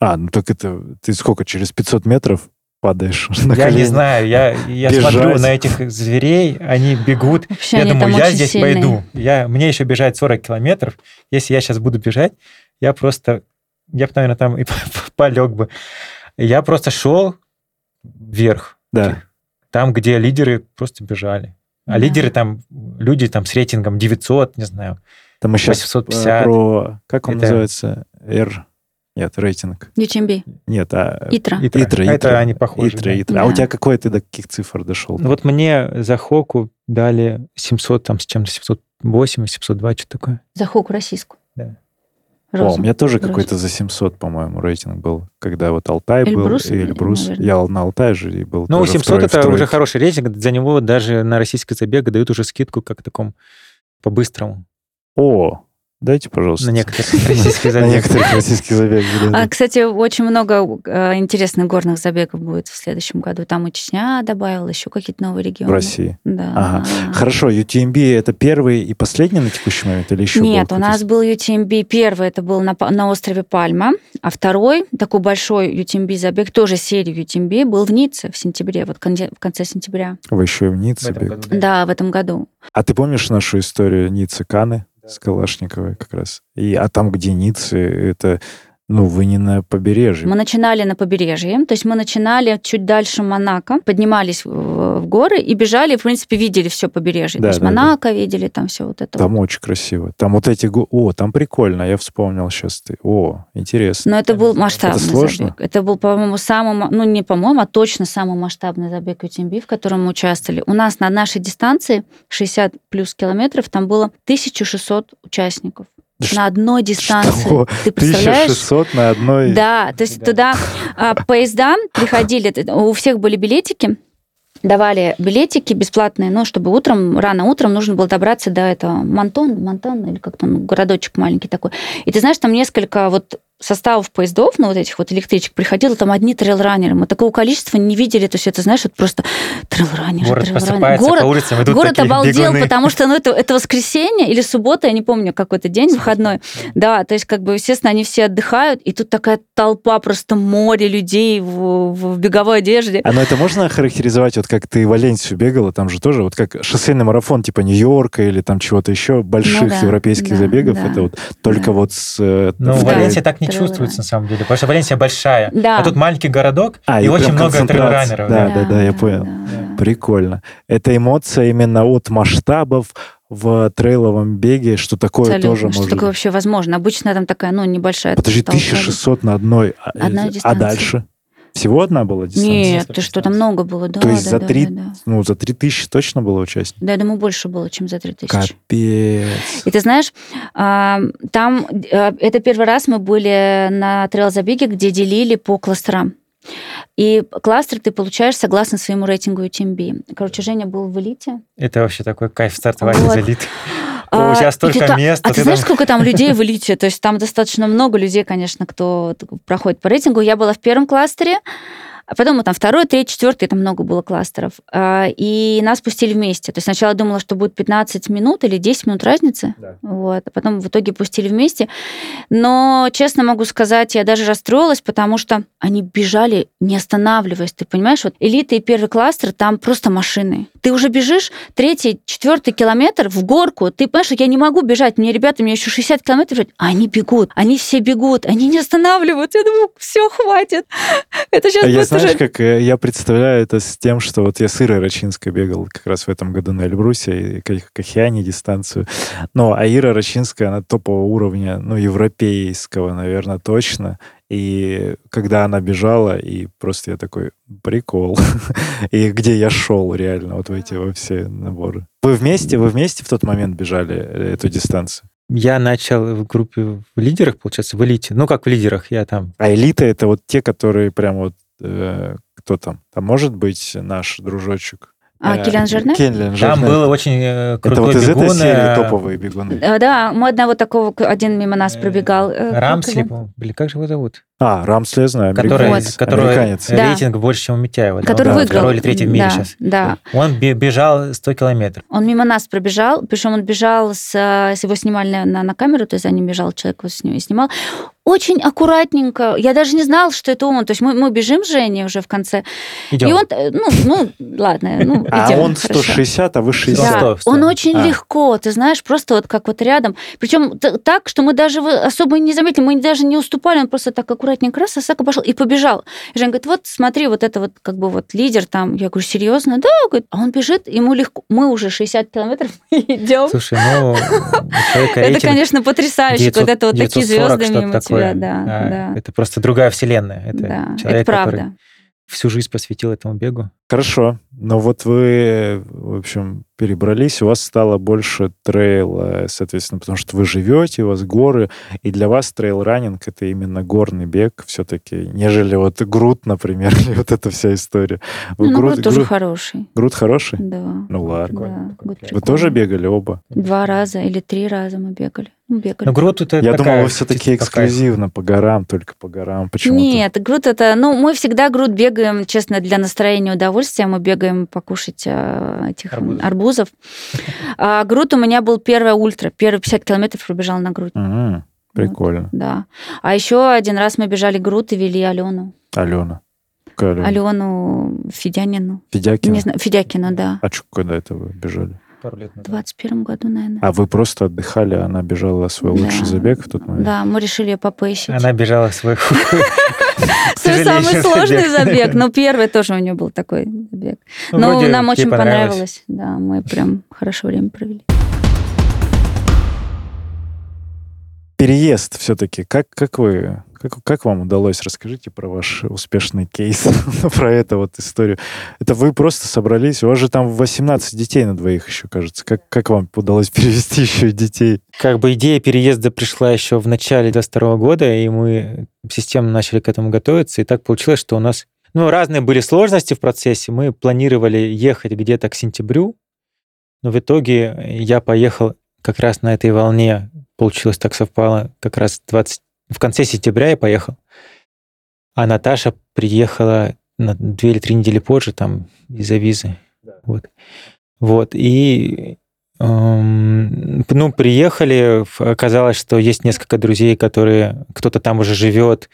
А, ну так это... Ты сколько, через 500 метров падаешь на я колени? не знаю, я, я Бежать. смотрю на этих зверей, они бегут. Вообще я они думаю, я здесь сильные. пойду. Я, мне еще бежать 40 километров. Если я сейчас буду бежать, я просто... Я бы, наверное, там и полег бы. Я просто шел вверх. Да. Там, где лидеры просто бежали. А Да. лидеры там, люди там с рейтингом 900, не знаю. Там мы сейчас 850. про... Как он Это- называется? R... Нет, рейтинг. UTMB. Нет, а... Итра. Итра. Итра, Это Итра. они похожи. Итра, да. Итра. А у Да. тебя какой ты до каких цифр дошел? Ну, Вот мне за Хоку дали 700, там с чем-то 708, 702, что такое. За Хоку российскую. Да. О, Розу. у меня тоже Розу. какой-то за 700, по-моему, рейтинг был, когда вот Алтай был, Эльбрус, и Эльбрус. наверное. Я на Алтай же и был. Ну, тоже 700 втрое- это втрое. уже хороший рейтинг. За него даже на российский забег дают уже скидку как таком по-быстрому. О, дайте, пожалуйста. На некоторых российских На забегах. некоторых российских забегах. да. А, кстати, очень много э, интересных горных забегов будет в следующем году. Там и Чечня добавила, еще какие-то новые В регионы. России. Да. Ага. Хорошо, UTMB это первый и последний на текущий момент или еще Нет, у нас был UTMB. Первый это был на, на острове Пальма, а второй, такой большой UTMB забег, тоже серия UTMB, был в Ницце в сентябре, вот в конце сентября. Вы еще и в Ницце В году, да. Да, в этом году. А ты помнишь нашу историю Ниццы Каны с Калашниковой как раз? И, а там, где Ниццы, это, ну, вы не на побережье. Мы начинали на побережье, то есть мы начинали чуть дальше Монако, поднимались в, в горы и бежали, в принципе, видели все побережье. Да, то есть да, да. Монако видели, там все вот это. Там вот. очень красиво. Там вот эти... го- О, там прикольно, я вспомнил сейчас. Ты. О, интересно. Но это был масштабный Это сложно? забег. Это был, по-моему, самый, ну не по-моему, а точно самый масштабный забег UTMB, в котором мы участвовали. У нас на нашей дистанции 60 плюс километров там было 1600 участников Да на одной дистанции. Что? Ты представляешь? 1600 на одной... Да, то есть Да. туда а, поезда приходили, у всех были билетики, давали билетики бесплатные, ну, чтобы утром, рано утром нужно было добраться до этого Монтон, Монтон, или как там, городочек маленький такой. И ты знаешь, там несколько вот составов поездов, ну, вот этих вот электричек, приходило там одни трейлранеры. Мы такого количества не видели. То есть это, знаешь, вот просто трейлранеры, Город трейлранеры. просыпается Город по улицам, идут Город такие обалдел, бегуны. потому что ну, это, это воскресенье или суббота, я не помню, какой-то день выходной. Да, то есть, как бы, естественно, они все отдыхают, и тут такая толпа, просто море людей в, в беговой одежде. А ну это можно охарактеризовать, вот как ты в Валенсию бегала, там же тоже, вот как шоссейный марафон типа Нью-Йорка или там чего-то еще, больших Ну да, европейских да, забегов, да. это вот только Да. вот с... э, Ну, в. Валенсии так не Трейлран. чувствуется, на самом деле, потому что Валенсия большая. Да. А тут маленький городок, А, и, и очень много трейлранеров. Да, да, да, я понял. да. Прикольно. Это эмоция именно от масштабов в трейловом беге, что такое Абсолютно. тоже Что может такое быть. вообще возможно? Обычно там такая, ну, небольшая Подожди, толпа. 1600 на одной. а- Одной а дальше? Всего одна была дистанция? Нет, ты что, там много было, да. То есть да, за да, три- да, да. Ну, за 3000 точно было участников? Да, я думаю, больше было, чем за 3000. Капец. И ты знаешь, а, там э, это первый раз мы были на трейл-забеге, где делили по кластерам. И кластер ты получаешь согласно своему рейтингу UTMB. Короче, Женя был в элите. Это вообще такой кайф стартовать Вот. из элиты. А, и столько ты мест. А а ты ты знаешь, там- сколько там людей в элите? То есть там достаточно много людей, конечно, кто проходит по рейтингу. Я была в первом кластере, а потом там второй, третий, четвертый, там много было кластеров. А, И нас пустили вместе. То есть сначала думала, что будет 15 минут или 10 минут разницы. Да. Вот. А потом в итоге пустили вместе. Но, честно могу сказать, я даже расстроилась, потому что они бежали, не останавливаясь. Ты понимаешь, вот элита и первый кластер, там просто машины. Ты уже бежишь третий, четвертый километр в горку. Ты понимаешь, что я не могу бежать. Мне ребята, мне еще 60 километров бежать. А они бегут. Они все бегут. Они не останавливаются. Я думаю, все, хватит. Это сейчас А будет знаешь, уже... как э, я представляю это с тем, что вот я с Ирой Рачинской бегал как раз в этом году на Эльбрусе и Ках- Кахиане дистанцию. Но а Ира Рачинская, она топового уровня, ну, европейского, наверное, точно. И когда она бежала, и просто я такой, прикол. И где я шел реально, вот в эти во все наборы. Вы вместе, вы вместе в тот момент бежали э, эту дистанцию? Я начал в группе в лидерах, получается, в элите. Ну, как в лидерах, я там. А элита — это вот те, которые прям вот... э, кто там? Там может быть наш дружочек А, Э, Киллиан Жерне? Киллиан Там Жерне. был очень э, Это крутой вот из бегун. этой серии топовые бегуны. Да, мы одного такого, один мимо нас пробегал. Рамсли. Блин, как же его зовут? А, Рамсли я знаю, Который, американец. который Американец. Да. рейтинг больше, чем у Митяева. да? Который Он выиграл. Второй или третий в мире да, сейчас. Да, Он бе- бежал 100 километров. Он мимо нас пробежал, причем он бежал с, э, с его снимали на, на, на камеру, то есть за ним бежал человек, его сни- снимал. Очень аккуратненько. Я даже не знала, что это он. То есть мы, мы бежим с Женей уже в конце. Идем. И он, э, ну, ну, ладно, ну, А идем, он хорошо. 160, а вы 60. Да, Сто, сто. он очень А. легко, ты знаешь, просто вот как вот рядом. Причем так, что мы даже особо не заметили, мы даже не уступали, он просто так аккуратненько раз, Осака пошел и побежал. И Женя говорит, вот смотри, вот это вот как бы вот лидер там. Я говорю, серьезно? Да, говорит, а он бежит, ему легко. Мы уже 60 километров идем. Слушай, ну, Это, конечно, потрясающе, 900 когда это вот такие 940, звезды мимо тебя. Да, да. Это просто другая вселенная. Это человек, который всю жизнь посвятил этому бегу. Хорошо. Но вот вы, в общем, перебрались, у вас стало больше трейла, соответственно, потому что вы живете, у вас горы, и для вас трейл-раннинг — это именно горный бег все-таки, нежели вот грунт, например, или вот эта вся история. Вы Ну, груд, Груд тоже груд- хороший. груд хороший? Да. Ну ладно. Да, Вы тоже бегали оба? Два раза или три раза мы бегали. Ну, бегали. Но груд это Я такая думал, вы все-таки эксклюзивно по горам, только по горам. Почему-то. Нет, груд это... Ну, мы всегда груд бегаем, честно, для настроения и удовольствия. Мы бегаем покушать э, этих Арбузов. арбузов. А груд у меня был первая ультра. Первые 50 километров пробежал на грудь. Мгм. Прикольно. Да. А еще один раз мы бежали груд и вели Алену. Алена. Алену Федянину. Федякина? Не знаю, Федякину, да. А что, когда это вы бежали? Пару лет В назад. 21 году, наверное. А вы просто отдыхали, а она бежала свой Да. лучший забег в тот момент? Да, мы решили ее попэщить. Она бежала свой Свой самый сложный забег. Но первый тоже у нее был такой забег. Ну, Но вроде нам ей очень понравилось. понравилось. Да, мы прям хорошо время провели. Переезд все-таки. Как, как вы, как, как вам удалось? Расскажите про ваш успешный кейс, про эту вот историю. Это вы просто собрались, у вас же там 18 детей на двоих еще, кажется. Как, как вам удалось перевести еще детей? Как бы идея переезда пришла еще в начале 22 года, и мы системно начали к этому готовиться. И так получилось, что у нас ну, разные были сложности в процессе. Мы планировали ехать где-то к сентябрю, но в итоге я поехал как раз на этой волне. Получилось так совпало, как раз 20... в конце сентября я поехал. А Наташа приехала на две или три недели позже, там, из-за визы. Вот. Вот. И эм, ну, приехали, оказалось, что есть несколько друзей, которые, кто-то там уже живет,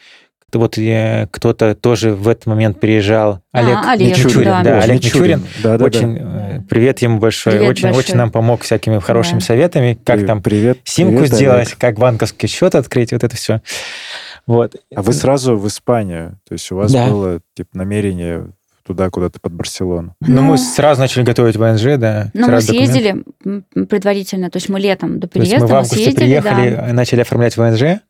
вот э, кто-то тоже в этот момент приезжал. Олег, А, Олег, Мичурин, да, да, да. Олег Мичурин. Да, да, очень э, привет ему большой, Привет очень, большой. очень нам помог всякими хорошими Да. советами, как там привет, симку привет, сделать, Олег. как банковский счет открыть, вот это все. Вот. А вы сразу в Испанию, то есть у вас Да. было типа намерение туда куда-то под Барселону. Ну, Ну, мы сразу начали готовить ВНЖ, да. Ну, мы съездили м, предварительно, то есть мы летом до То есть переезда мы в августе съездили, приехали, да. начали оформлять ВНЖ,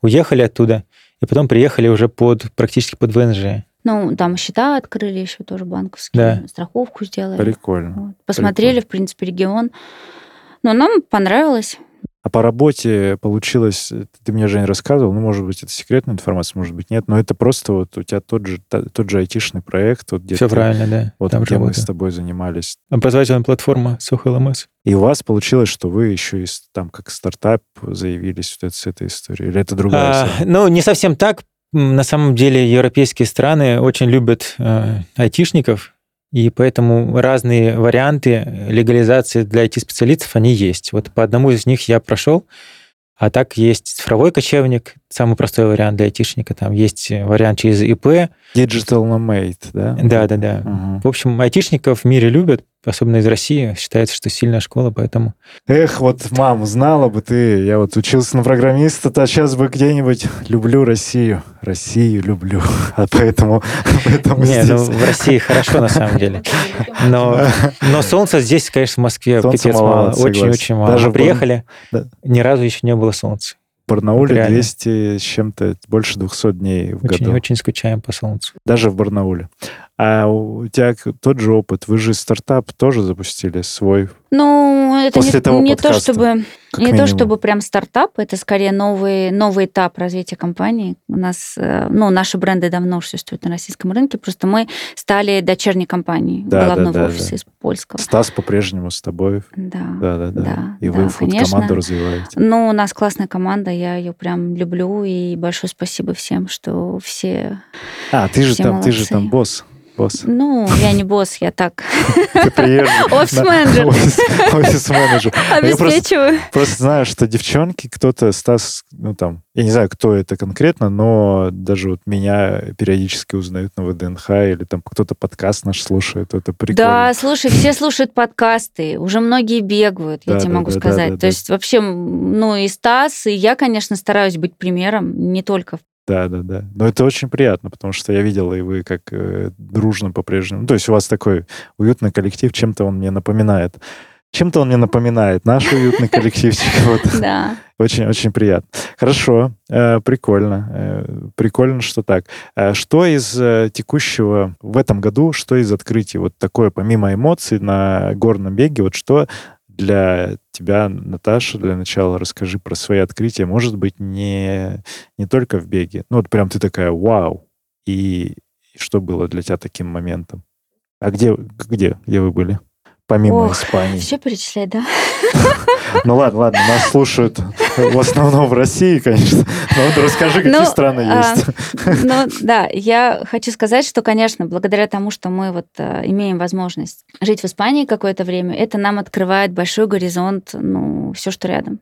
уехали оттуда, и потом приехали уже под практически под ВНЖ. Ну, там счета открыли еще тоже банковские, Да. страховку сделали. Прикольно. Вот. Посмотрели, в принципе, регион. Но нам понравилось. А по работе получилось, э, ты мне, Жень, рассказывал, ну, может быть, это секретная информация, может быть, нет, но это просто вот у тебя тот же, тот же айтишный проект, вот где Все ты- правильно, да. вот там где мы с тобой занимались. Образовательная платформа SOHLMS. И у вас получилось, что вы еще и там как стартап заявились вот это- с этой историей? Или это другая А, история? ну, не совсем так. На самом деле европейские страны очень любят э, айтишников, и поэтому разные варианты легализации для IT-специалистов, они есть. Вот по одному из них я прошел, а так есть цифровой кочевник, самый простой вариант для айтишника, там есть э, вариант через ИП. Digital nomade, да? Да-да-да. Мгм. В общем, айтишников в мире любят, особенно из России. Считается, что сильная школа, поэтому... Эх, вот, мам, знала бы ты, я вот учился на программиста, то сейчас бы где-нибудь люблю Россию. Россию люблю. А поэтому, поэтому Не, ну, здесь... в России хорошо на самом деле. Но, но солнца здесь, конечно, в Москве Солнца пипец мало. Очень-очень мало. Даже приехали, Да. ни разу еще не было солнца. Барнауле Реально. 200 с чем-то, больше 200 дней в году. Очень-очень скучаем по солнцу. Даже в Барнауле. А у тебя тот же опыт. Вы же стартап тоже запустили свой Ну, это После не, того не то, чтобы не то, минимум. чтобы прям стартап, это скорее новый, новый этап развития компании. У нас, э, ну, наши бренды давно существуют на российском рынке, просто мы стали дочерней компанией Да, да, головного да, офиса да. из польского. Стас по-прежнему с тобой. Да. Да, да, да. да, И вы да, конечно. развиваете. Ну, у нас классная команда, я ее прям люблю, и большое спасибо всем, что все... А, ты же там, ты же там босс. Босс. Ну, я не босс, я так Ты. Офис-менеджер. Офис-менеджер. Обеспечиваю. просто знаю, что девчонки, кто-то, Стас, ну там, я не знаю, кто это конкретно, но даже вот меня периодически узнают на ВДНХ или там кто-то подкаст наш слушает, это прикольно. Да, слушай, все слушают подкасты, уже многие бегают, я Да, тебе да, могу да, сказать. То есть вообще, ну и Стас, и я, конечно, стараюсь быть примером, не только в Да, да, да. Но это очень приятно, потому что я видел, и вы как э, дружно по-прежнему. Ну, то есть у вас такой уютный коллектив, чем-то он мне напоминает. Чем-то он мне напоминает наш уютный коллективчик. Вот. Да. Очень-очень приятно. Хорошо, э, прикольно. э, прикольно, что так. Э, что из э, текущего в этом году, что из открытий, вот такое, помимо эмоций на горном беге, вот что для тебя, Наташа, для начала расскажи про свои открытия. Может быть, не, не только в беге. Ну, вот прям ты такая, вау. И, и что было для тебя таким моментом? А где, где, где вы были? Помимо Ох, Испании. Все перечислять, да? Ну ладно, ладно, нас слушают в основном в России, конечно. Но вот расскажи, какие Ну, страны а, есть. Ну, да, я хочу сказать, что, конечно, благодаря тому, что мы вот э, имеем возможность жить в Испании какое-то время, это нам открывает большой горизонт, ну, все, что рядом.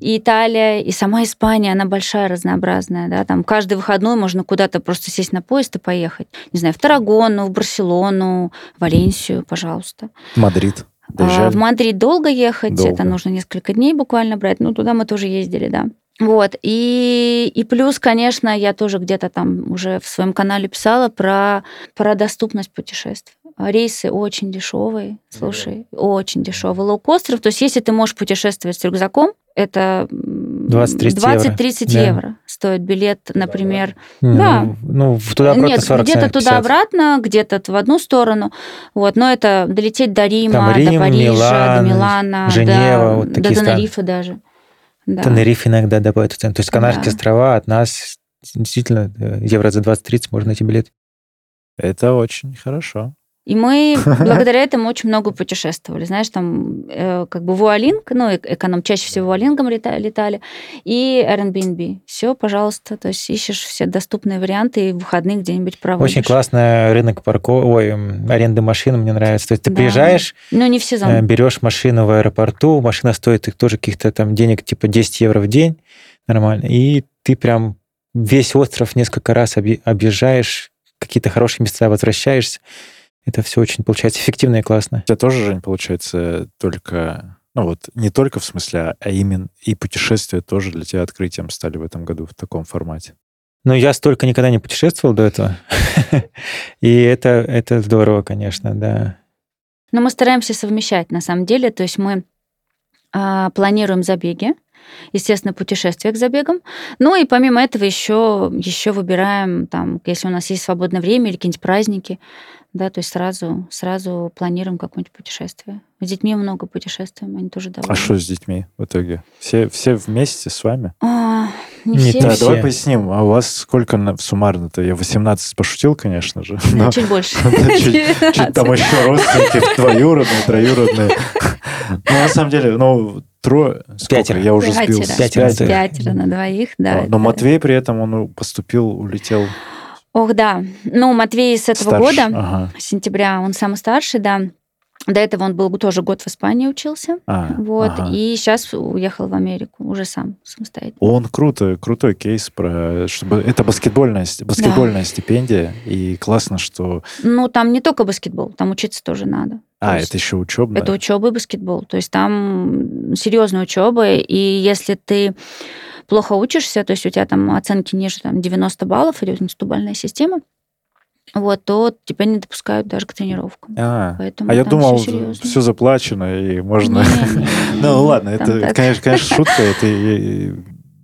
И Италия, и сама Испания, она большая, разнообразная, да, там каждый выходной можно куда-то просто сесть на поезд и поехать. Не знаю, в Таррагону, в Барселону, в Валенсию, пожалуйста. Мадрид. А, Доезжали? В Мадрид долго ехать, Долго. это нужно несколько дней буквально брать. Ну, туда мы тоже ездили, да. Вот. И, и плюс, конечно, я тоже где-то там уже в своем канале писала про, про доступность путешествий. Рейсы очень дешевые, слушай, очень дешевые. Лоукостеров, то есть если ты можешь путешествовать с рюкзаком, это 20-30 евро. 20-30 Да. евро стоит билет, например, Да. Ну, ну, в туда-обратно нет, 40 где-то 50. туда-обратно, где-то в одну сторону. Вот, но это долететь до Рима, Там до Рим, Парижа, Милан, до Милана, Женева, до, вот до такие страны. Тенерифе даже. Да. Тенерифе иногда добавят в цену. То есть Канарские Да. острова от нас действительно э, евро за 20-30 можно найти билет. Это очень хорошо. И мы благодаря этому очень много путешествовали. Знаешь, там э, как бы Вуалинг, ну, эконом чаще всего Вуалингом лета- летали, и Airbnb. Все, пожалуйста. То есть ищешь все доступные варианты и в выходные где-нибудь проводишь. Очень классно рынок парков... Ой, аренды машин мне нравится. То есть ты Да. приезжаешь, Ну, не в сезон. э, берешь машину в аэропорту, машина стоит их тоже каких-то там денег типа 10 евро в день, нормально, и ты прям весь остров несколько раз объ- объезжаешь, какие-то хорошие места возвращаешься. Это все очень получается эффективно и классно. У тебя тоже, Жень, получается, только... Ну вот, не только в смысле, а именно и путешествия тоже для тебя открытием стали в этом году в таком формате. Ну, я столько никогда не путешествовал до этого. И это, это здорово, конечно, да. Но мы стараемся совмещать, на самом деле. То есть мы а, планируем забеги, естественно, путешествия к забегам. Ну и помимо этого еще, еще выбираем, там, если у нас есть свободное время или какие-нибудь праздники, да, то есть сразу, сразу планируем какое-нибудь путешествие. С детьми много путешествуем, они тоже довольны. А что с детьми в итоге? Все, все вместе с вами? А, не, Не все. Да, все. давай поясним. А у вас сколько на- суммарно-то? Я 18 пошутил, конечно же. Но чуть больше. чуть- там 19. еще родственники двоюродные, троюродные. Ну, на самом деле, ну, трое... Пятеро. Я уже сбился. Пятеро. Пятеро. На двоих, да. Но это- Матвей при этом, он поступил, улетел Ох, да. Ну, Матвей с этого старше. года, Ага. сентября, он самый старший, да. До этого он был тоже год в Испании учился. А, Вот, ага. и сейчас уехал в Америку, уже сам, самостоятельно. Он круто, крутой кейс про, чтобы это баскетбольная, баскетбольная стипендия и классно, что, Ну, там не только баскетбол, там учиться тоже надо. То а это еще учебная. Это учеба и баскетбол. То есть там серьезная учеба, и если ты плохо учишься, то есть у тебя там оценки ниже там, 90 баллов, идет институбальная система, вот, то тебя не допускают даже к тренировкам. А, Поэтому а я думал, серьезно. все заплачено и можно. Ну ладно, это, конечно, шутка. Это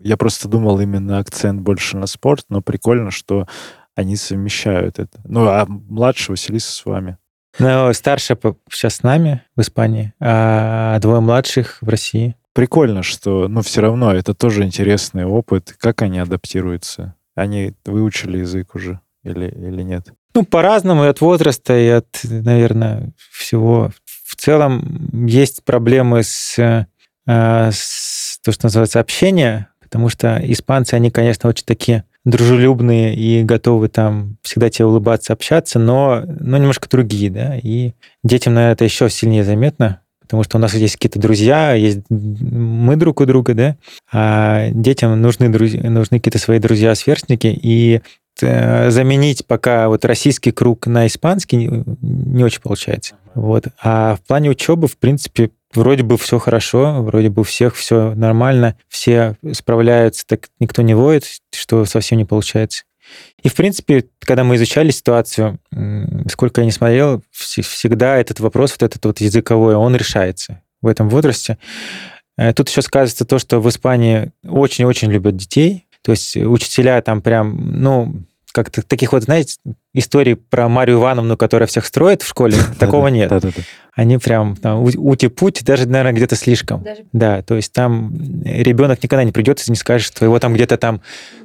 я просто думал именно акцент больше на спорт, но прикольно, что они совмещают это. Ну, а младший Василиса с вами. Но старшая сейчас с нами в Испании, а двое младших в России. Прикольно, что, ну, все равно это тоже интересный опыт. Как они адаптируются? Они выучили язык уже или, или нет? Ну, по-разному, и от возраста, и от, наверное, всего. В целом есть проблемы с, э, с то, что называется общение, потому что испанцы, они, конечно, очень такие дружелюбные и готовы там всегда тебе улыбаться, общаться, но, но немножко другие, да, и детям, наверное, это еще сильнее заметно, потому что у нас есть какие-то друзья, есть мы друг у друга, да, а детям нужны, друзья, нужны какие-то свои друзья-сверстники, и э, заменить пока вот российский круг на испанский не, не очень получается. Вот. А в плане учебы, в принципе, вроде бы все хорошо, вроде бы у всех все нормально, все справляются, так никто не воет, что совсем не получается. И, в принципе, когда мы изучали ситуацию, сколько я не смотрел, всегда этот вопрос, вот этот вот языковой, он решается в этом возрасте. Э, тут еще сказывается то, что в Испании очень-очень любят детей, то есть учителя там прям, ну, как-то таких вот, знаете, историй про Марию Ивановну, которая всех строит в школе, такого нет. Они прям там ути-пути, даже, наверное, где-то слишком. Да, то есть там ребенок никогда не придет и не скажет, что его там где-то там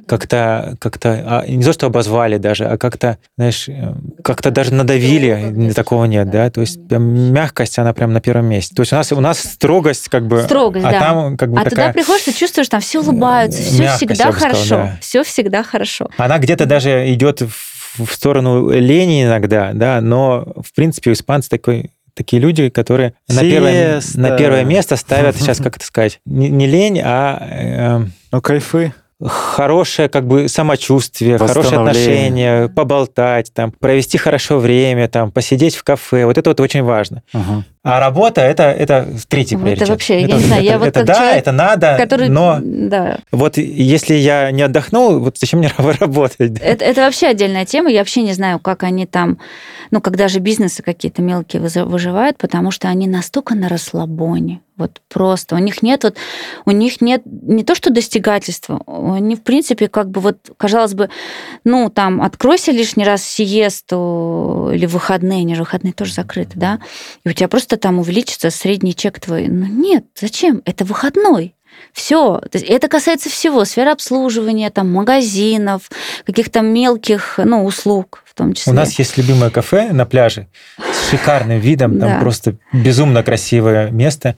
как-то, как-то а, не то, что обозвали даже, а как-то, знаешь, э, как-то даже надавили, такого нет, да, то есть мягкость, она прям на первом месте. То есть у нас, у нас строгость как бы... Строгость, а да. там как бы а такая... туда приходишь, ты чувствуешь, там все улыбаются, все всегда хорошо, сказал, да. все всегда хорошо. Она где-то даже идет в сторону лени иногда, да, но в принципе у испанцев такой такие люди, которые на первое, на первое место ставят, сейчас как это сказать, не, не лень, а... Э, ну, кайфы хорошее как бы самочувствие, хорошее отношение, поболтать, там, провести хорошо время, там, посидеть в кафе. Вот это вот очень важно. Угу. А работа это, это третий приоритет. Это вообще, это, я не знаю, это, я вот это да, человек, это надо, который, но да. вот если я не отдохнул, вот зачем мне работать? Это, это вообще отдельная тема. Я вообще не знаю, как они там, ну, когда же бизнесы какие-то мелкие выживают, потому что они настолько на расслабоне. Вот просто. У них нет вот, у них нет не то что достигательства, они в принципе как бы вот, казалось бы, ну там откройся лишний раз сиесту или выходные, они же выходные тоже закрыты, да, и у тебя просто там увеличится средний чек твой. Ну нет, зачем? Это выходной. Все. Это касается всего. Сферы обслуживания, там, магазинов, каких-то мелких ну, услуг в том числе. У нас есть любимое кафе на пляже с шикарным видом. Там да. просто безумно красивое место.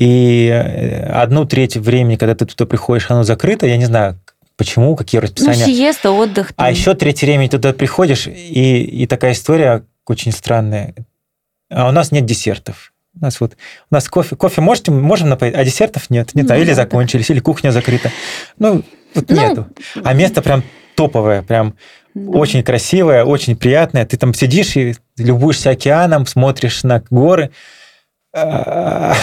И, э, одну треть времени, когда ты туда приходишь, оно закрыто. Я не знаю, почему, какие расписания. Ну, сиеста, отдых. А там. А еще треть времени туда приходишь, и, и такая история очень странная. А у нас нет десертов. У нас вот у нас кофе, кофе можете, можем напоить, а десертов нет. Не ну, знаю, или закончились, или кухня закрыта. Ну, вот ну, нету. А место прям топовое, прям да. очень красивое, очень приятное. Ты там сидишь и любуешься океаном, смотришь на горы, а,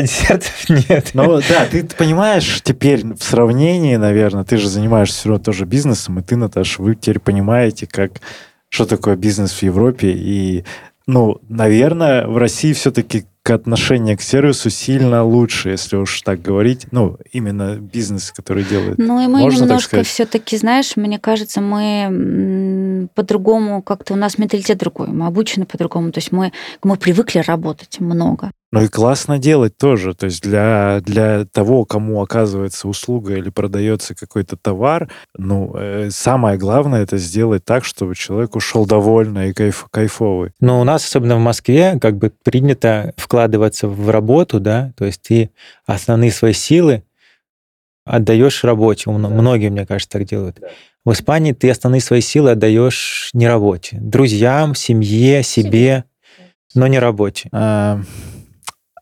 десертов нет. Ну да, ты понимаешь теперь в сравнении, наверное, ты же занимаешься все равно тоже бизнесом, и ты, Наташа, вы теперь понимаете, как что такое бизнес в Европе, и ну, наверное, в России все-таки отношение к сервису сильно лучше, если уж так говорить. Ну, именно бизнес, который делает. Ну, и мы Можно немножко все-таки, знаешь, мне кажется, мы по-другому, как-то у нас менталитет другой, мы обучены по-другому. То есть мы, мы привыкли работать много. Ну и классно делать тоже. То есть для, для того, кому оказывается услуга или продается какой-то товар, ну, э, самое главное это сделать так, чтобы человек ушел довольный и кайф, кайфовый. Но у нас, особенно в Москве, как бы принято вкладываться в работу, да, то есть ты основные свои силы отдаешь работе. Да. Многие, мне кажется, так делают. Да. В Испании ты основные свои силы отдаешь не работе. Друзьям, семье, себе, но не работе. А,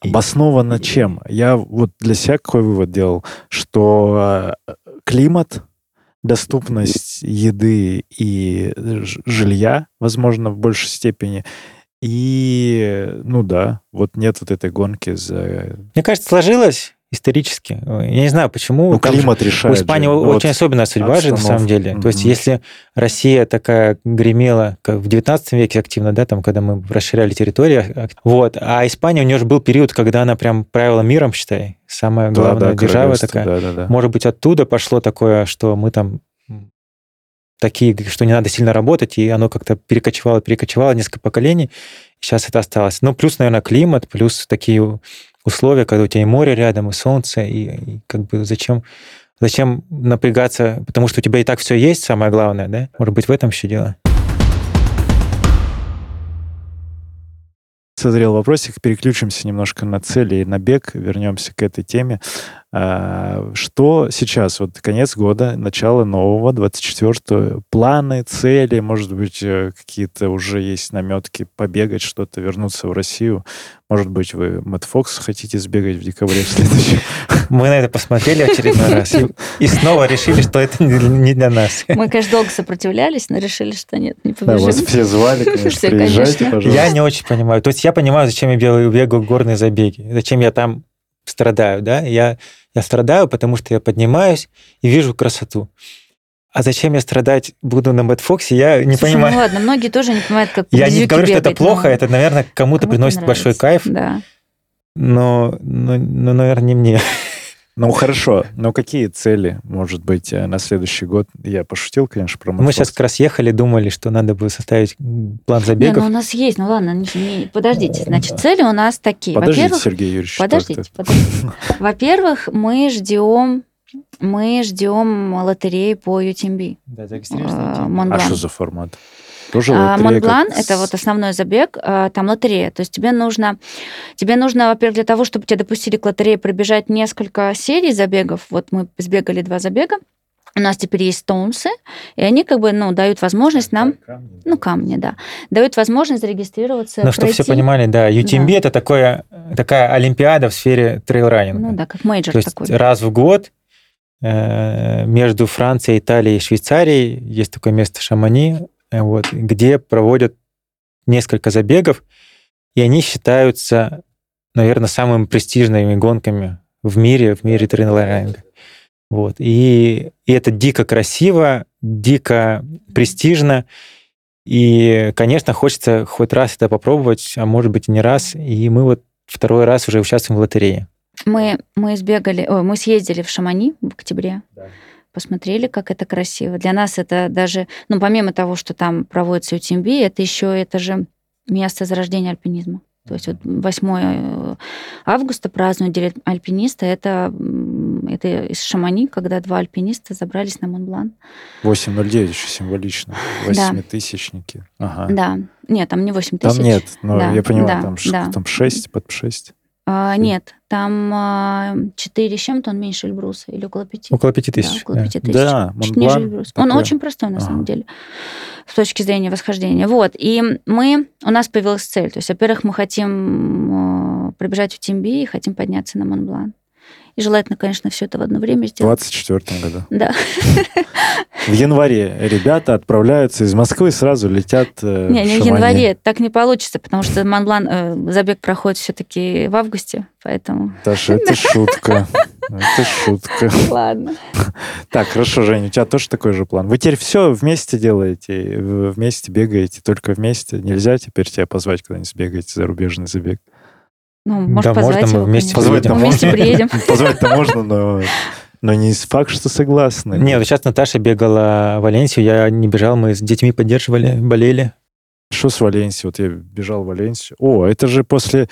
Обосновано чем? Я вот для себя какой вывод делал, что э, климат, доступность еды и жилья, возможно, в большей степени, и, ну да, вот нет вот этой гонки за... Мне кажется, сложилось исторически. Я не знаю, почему. Ну, климат же, решает. У Испании же. очень вот особенная судьба же, на самом деле. Mm-hmm. То есть, если Россия такая гремела как в 19 веке активно, да, там, когда мы расширяли территорию, вот, а Испания, у нее же был период, когда она прям правила миром, считай, самая главная да, да, держава такая. Да, да, да. Может быть, оттуда пошло такое, что мы там такие, что не надо сильно работать, и оно как-то перекочевало, перекочевало несколько поколений. Сейчас это осталось. Ну, плюс, наверное, климат, плюс такие условия, когда у тебя и море рядом, и солнце, и, и как бы зачем Зачем напрягаться, потому что у тебя и так все есть, самое главное, да? Может быть, в этом еще дело? Созрел вопросик, переключимся немножко на цели и на бег, вернемся к этой теме. А, что сейчас, вот конец года, начало нового, 24 планы, цели, может быть, э, какие-то уже есть наметки побегать, что-то, вернуться в Россию. Может быть, вы Мэтт Фокс хотите сбегать в декабре в следующем? Мы на это посмотрели очередной раз и, снова решили, что это не для нас. Мы, конечно, долго сопротивлялись, но решили, что нет, не побежим. Да, вас все звали, конечно, приезжайте, пожалуйста. Я не очень понимаю. То есть я понимаю, зачем я бегаю горные забеги, зачем я там страдаю, да? Я я страдаю, потому что я поднимаюсь и вижу красоту. А зачем я страдать буду на Бэтфоксе, я не Слушай, понимаю. Ну ладно, многие тоже не понимают, как Я не говорю, бегать, что это плохо, но... это, наверное, кому-то кому приносит нравится. большой кайф. Да. Но, но, но, наверное, не мне. Ну, хорошо. Но какие цели, может быть, э, на следующий год? Я пошутил, конечно, про Мы сейчас как раз ехали, думали, что надо бы составить план забегов. Не, ну у нас есть, ну ладно, не, не, подождите. Значит, цели у нас такие. Подождите, Сергей Юрьевич. Подождите, подождите. Во-первых, мы ждем мы ждем лотереи по UTMB. Да, зарегистрироваться. А что за формат? Тоже а, Монблан как... это вот основной забег, а, там лотерея. То есть тебе нужно, тебе нужно, во-первых, для того, чтобы тебя допустили к лотерее, пробежать несколько серий забегов. Вот мы сбегали два забега. У нас теперь есть stones ы, и они как бы, ну, дают возможность нам... Камни. Ну, камни, да. Дают возможность зарегистрироваться, Ну, чтобы все понимали, да, UTMB да. это такое, такая олимпиада в сфере трейл-раннинга. Ну, да, как major То такой. есть раз в год э, между Францией, Италией и Швейцарией есть такое место Шамони, вот, где проводят несколько забегов, и они считаются, наверное, самыми престижными гонками в мире, в мире трейлрайнинга. Вот. И, и это дико красиво, дико престижно. И, конечно, хочется хоть раз это попробовать, а может быть и не раз. И мы вот второй раз уже участвуем в лотерее. Мы, мы сбегали, ой, мы съездили в Шамани в октябре. Да посмотрели, как это красиво. Для нас это даже, ну, помимо того, что там проводится UTMB, это еще это же место зарождения альпинизма. То есть вот 8 э, августа празднуют День альпиниста. Это, это из Шамани, когда два альпиниста забрались на Монблан. 8.09 еще символично. Восьмитысячники. Да. Ага. Да. Нет, там не 8 тысяч. Там нет, но да. я понимаю, да. там, да. там 6 под 6. А, нет, там а, 4 с чем-то, он меньше Эльбруса, или около 5. Около 5 тысяч. Да, около 5 тысяч. Да, Чуть ниже Эльбруса. Он очень простой, на ага. самом деле, с точки зрения восхождения. Вот, и мы, у нас появилась цель. То есть, во-первых, мы хотим а, пробежать в Тимби и хотим подняться на Монблан. И желательно, конечно, все это в одно время сделать. В 24 году. Да. В январе ребята отправляются из Москвы, сразу летят э, Не, не в январе, так не получится, потому что Монблан, э, забег проходит все-таки в августе, поэтому... Таша, это шутка. Это шутка. Ладно. Так, хорошо, Женя, у тебя тоже такой же план. Вы теперь все вместе делаете, вместе бегаете, только вместе. Нельзя теперь тебя позвать куда-нибудь сбегаете зарубежный забег? Ну, может, да, позвать можно, мы вместе позвать приедем. Позвать-то можно, но но не факт, что согласны. Нет, сейчас Наташа бегала в Валенсию, я не бежал, мы с детьми поддерживали, болели. Что с Валенсией? Вот я бежал в Валенсию. О, это же после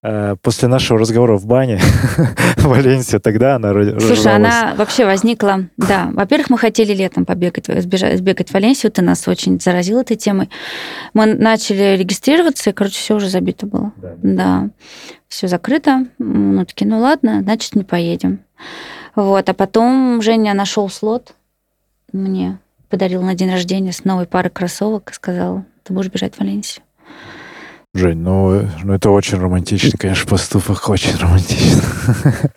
Э, после нашего разговора в бане Валенсия, тогда она Слушай, она вообще возникла, да. Во-первых, мы хотели летом побегать, сбежать, сбегать в Валенсию, ты нас очень заразил этой темой. Мы начали регистрироваться, и, короче, все уже забито было. Да. да. Все закрыто. Ну, такие, ну ладно, значит, не поедем. Вот, а потом Женя нашел слот мне, подарил на день рождения с новой парой кроссовок и сказал, ты будешь бежать в Валенсию. Жень, ну, ну это очень романтичный, конечно, поступок, очень романтично.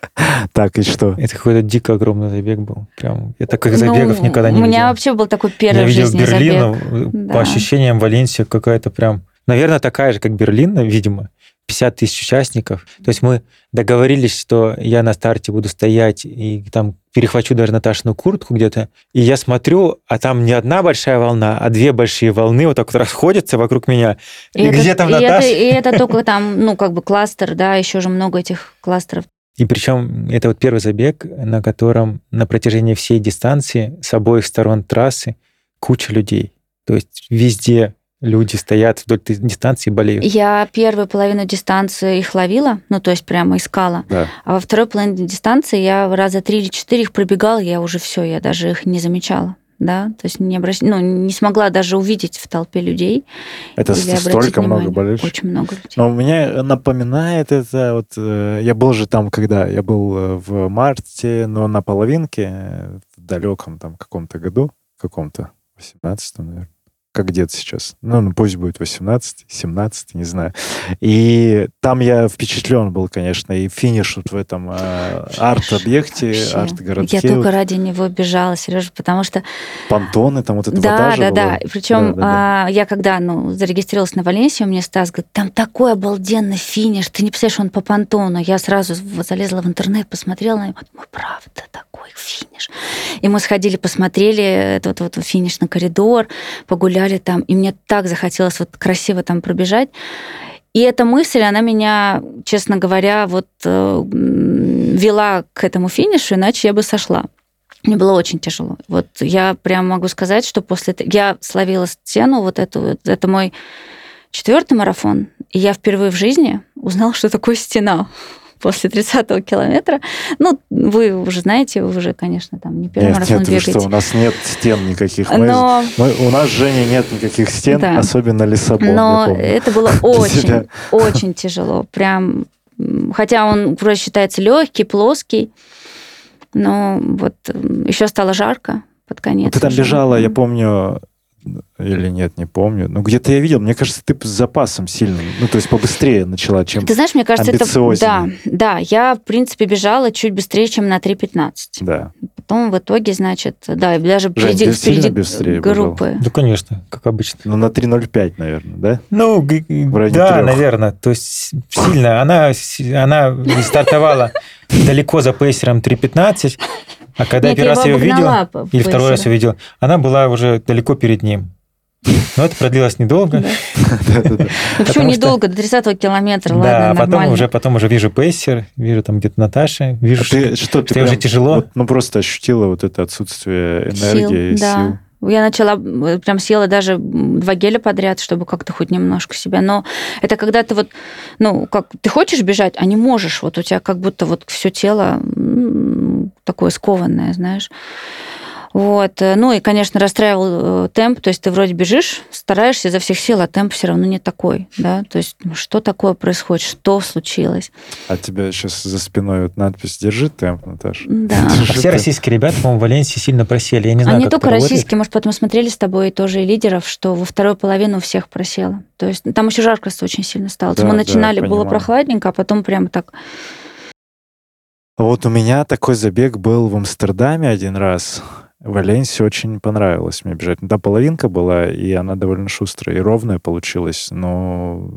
Так, и что? Это какой-то дико огромный забег был. Прям, я таких забегов ну, никогда не видел. У меня вообще был такой первый я видел в Берлин, забег. по ощущениям Валенсия какая-то прям, наверное, такая же, как Берлин, видимо. 50 тысяч участников. То есть мы договорились, что я на старте буду стоять и там перехвачу даже Наташину куртку где-то, и я смотрю, а там не одна большая волна, а две большие волны вот так вот расходятся вокруг меня. И, и это, где там и Наташа? Это, и это только там, ну, как бы кластер, да, еще же много этих кластеров. И причем это вот первый забег, на котором на протяжении всей дистанции с обоих сторон трассы куча людей. То есть везде люди стоят вдоль этой дистанции и болеют. Я первую половину дистанции их ловила, ну, то есть прямо искала. Да. А во второй половине дистанции я раза три или четыре их пробегала, я уже все, я даже их не замечала. Да, то есть не, обращ... ну, не смогла даже увидеть в толпе людей. Это столько много внимание. болельщиков. Очень много людей. Но мне напоминает это вот э, я был же там, когда я был э, в марте, но на половинке в далеком там каком-то году, каком-то 18 наверное. Как дед сейчас. Ну, ну, пусть будет 18, 17, не знаю. И там я впечатлен был, конечно, и финиш вот в этом э, арт-объекте, арт-городке. Я только ради него бежала, Сережа, потому что понтоны, там вот эта да, вода да, да. Причем Да, да, да. а, я когда ну, зарегистрировалась на Валенсию, мне Стас говорит, там такой обалденный финиш, ты не представляешь, он по понтону. Я сразу залезла в интернет, посмотрела на него, думаю, правда, такой финиш. И мы сходили, посмотрели этот вот финишный коридор, погуляли там, и мне так захотелось вот красиво там пробежать. И эта мысль, она меня, честно говоря, вот э, вела к этому финишу, иначе я бы сошла. Мне было очень тяжело. Вот я прям могу сказать, что после... Я словила стену, вот эту, вот, это мой четвертый марафон, и я впервые в жизни узнала, что такое стена после 30-го километра. Ну, вы уже знаете, вы уже, конечно, там не первый Нет, марафон нет, бегаете. что, у нас нет стен никаких. Мы- Но, мы- у нас, Женя, нет никаких стен, Да. особенно Лиссабон, но это было очень, очень тяжело. Прям, хотя он вроде считается легкий, плоский, но вот еще стало жарко под конец. Ты там уже. бежала, я помню, или нет, не помню. Ну, где-то я видел, мне кажется, ты с запасом сильным. Ну, то есть побыстрее начала, чем... Ты знаешь, мне кажется, это... Да, да, я, в принципе, бежала чуть быстрее, чем на 3.15. Да. Потом в итоге, значит, да, и даже Жень, впереди, сильно впереди быстрее группы. Ну, конечно, как обычно. Ну, на 3.05, наверное, да? Ну, В да, трёх. наверное. То есть сильно. Она, она стартовала далеко за пейсером 3.15, а когда Нет, я первый раз ее видел, обогнала по- или второй раз увидел, она была уже далеко перед ним. Но это продлилось недолго. Да. Почему недолго, до 30 километра, Да, ладно, а потом уже, потом уже вижу пейсер, вижу там где-то Наташа, вижу, А что, ей уже тяжело. ну, просто ощутила вот это отсутствие энергии, да. сил. Я начала, э, прям съела даже два геля подряд, чтобы как-то хоть немножко себя. Но это когда ты вот, ну, как ты хочешь бежать, а не можешь. Вот у тебя как будто вот все тело такое скованное, знаешь. Вот. э, Ну и, конечно, расстраивал э, темп, то есть ты вроде бежишь, стараешься изо всех сил, а темп все равно не такой, да, то есть ну, что такое происходит, что случилось, А тебя сейчас за спиной вот надпись «Держи темп, Наташа». да. А все российские ребята, по-моему, в Валенсии сильно просели. Я не знаю, а не только российские, может, потом смотрели с тобой тоже и лидеров, что во вторую половину у всех просело. То есть там еще жарко очень сильно стало. Да, Мы да, начинали, было понимаю. прохладненько, а потом прямо так. Вот у меня такой забег был в Амстердаме один раз. В Валенсии очень понравилось мне бежать. Ну, Там половинка была, и она довольно шустрая. И ровная получилась, но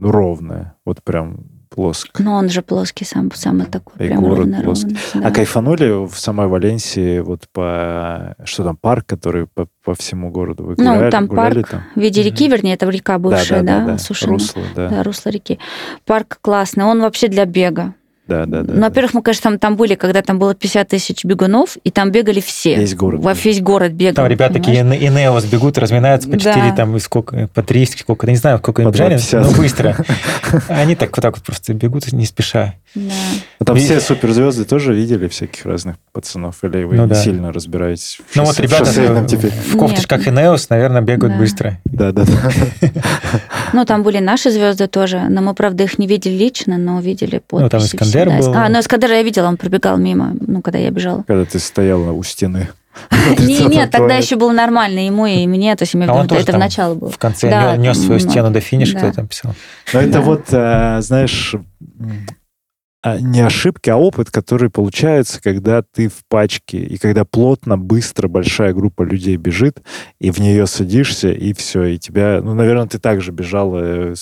ну, ровная. Вот прям плоско. Ну, он же плоский сам, самый такой, И прям город плоский. ровный. да. А кайфанули в самой Валенсии вот по... Что там, парк, который по, по всему городу вы Ну, гуляли? там гуляли парк там? В виде реки, вернее, это река бывшая, да, да, осушенная. Русло, да. Да, русло реки. Парк классный, он вообще для бега. Да, да, да. ну, во-первых, мы, конечно, там, там были, когда там было 50 тысяч бегунов, и там бегали все. Весь город Во весь город бегал. Там ребята такие понимаешь? и Инеос бегут, разминаются по Да. 4, там, и сколько, по 3, сколько, не знаю, сколько им бежали, 2,50. но быстро. Они так вот так вот просто бегут, не спеша. Да. А там И- все суперзвезды тоже видели всяких разных пацанов? Или вы Ну не да. сильно разбираетесь в, Ну вот ребята в теперь? в кофточках Инеос, наверное, бегают Да. быстро. Да, да, да. Ну, там были наши звезды тоже, но мы, правда, их не видели лично, но видели подписи. Ну, там Искандер да. был. А, ну, Искандера я видела, он пробегал мимо, ну, когда я бежала. Когда ты стояла у стены. Не, нет, тогда еще было нормально, ему и мне, то есть в А это в начало было. В конце нес свою стену до финиша, кто там писал. Но это вот, а, знаешь, а, не ошибки, а опыт, который получается, когда ты в пачке, и когда плотно, быстро большая группа людей бежит, и в нее садишься, и все, и тебя... Ну, наверное, ты также бежала. э,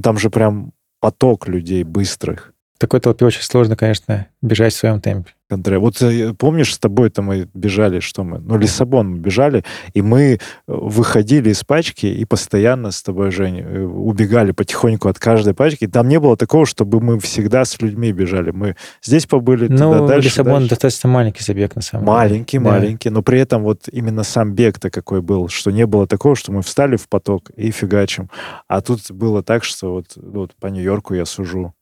Там же прям поток людей быстрых. Такой толпе очень сложно, конечно, бежать в своем темпе. Андре, вот э, помнишь, с тобой-то мы бежали, что мы? Ну, Лиссабон мы бежали, и мы э, выходили из пачки и постоянно с тобой, Жень, э, убегали потихоньку от каждой пачки. Там не было такого, чтобы мы всегда с людьми бежали. Мы здесь побыли, Ну, туда дальше, Лиссабон дальше. достаточно маленький забег, на самом деле. Маленький, Да. маленький, но при этом вот именно сам бег-то какой был, что не было такого, что мы встали в поток и фигачим. А тут было так, что вот, вот по Нью-Йорку я сужу.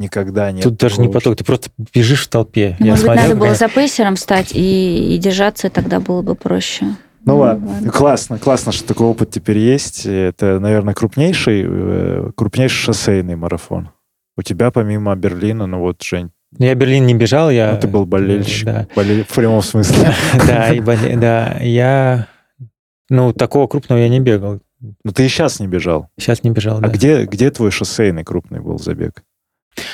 Никогда нет. Тут даже не поток, ты просто бежишь в толпе. Ну, Я Может быть, смотрел, надо было за пейсером стать и, и держаться, и тогда было бы проще. Ну ладно, классно, классно, что такой опыт теперь есть. Это, наверное, крупнейший, э, крупнейший шоссейный марафон. У тебя помимо Берлина, ну вот, Жень, Я Берлин не бежал, я... ну, ты был болельщик. Да, Болель- В прямом смысле. да, и боле- да, я... Ну, такого крупного я не бегал. Но ты и сейчас не бежал. Сейчас не бежал, А да. где, где твой шоссейный крупный был забег?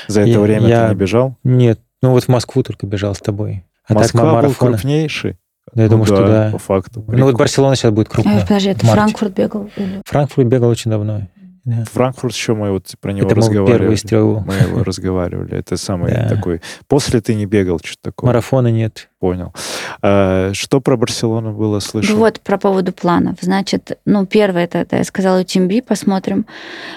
За это Я- время я- ты не бежал? Нет, ну вот в Москву только бежал с тобой. А Москва так был крупнейший? Да, я Ну думаю, что да. По факту. Ну вот Барселона сейчас будет крупная. подожди, это. Франкфурт бегал? Или... Франкфурт бегал очень давно. Да. Франкфурт еще мы вот про него Это разговаривали. первый стрел. Мы его разговаривали. Это самый Да. такой... После ты не бегал, что-то такое. Марафона нет. Понял. А, что про Барселону было слышал? Вот по поводу планов. Значит, ну, первое, это, это я сказала UTMB, посмотрим.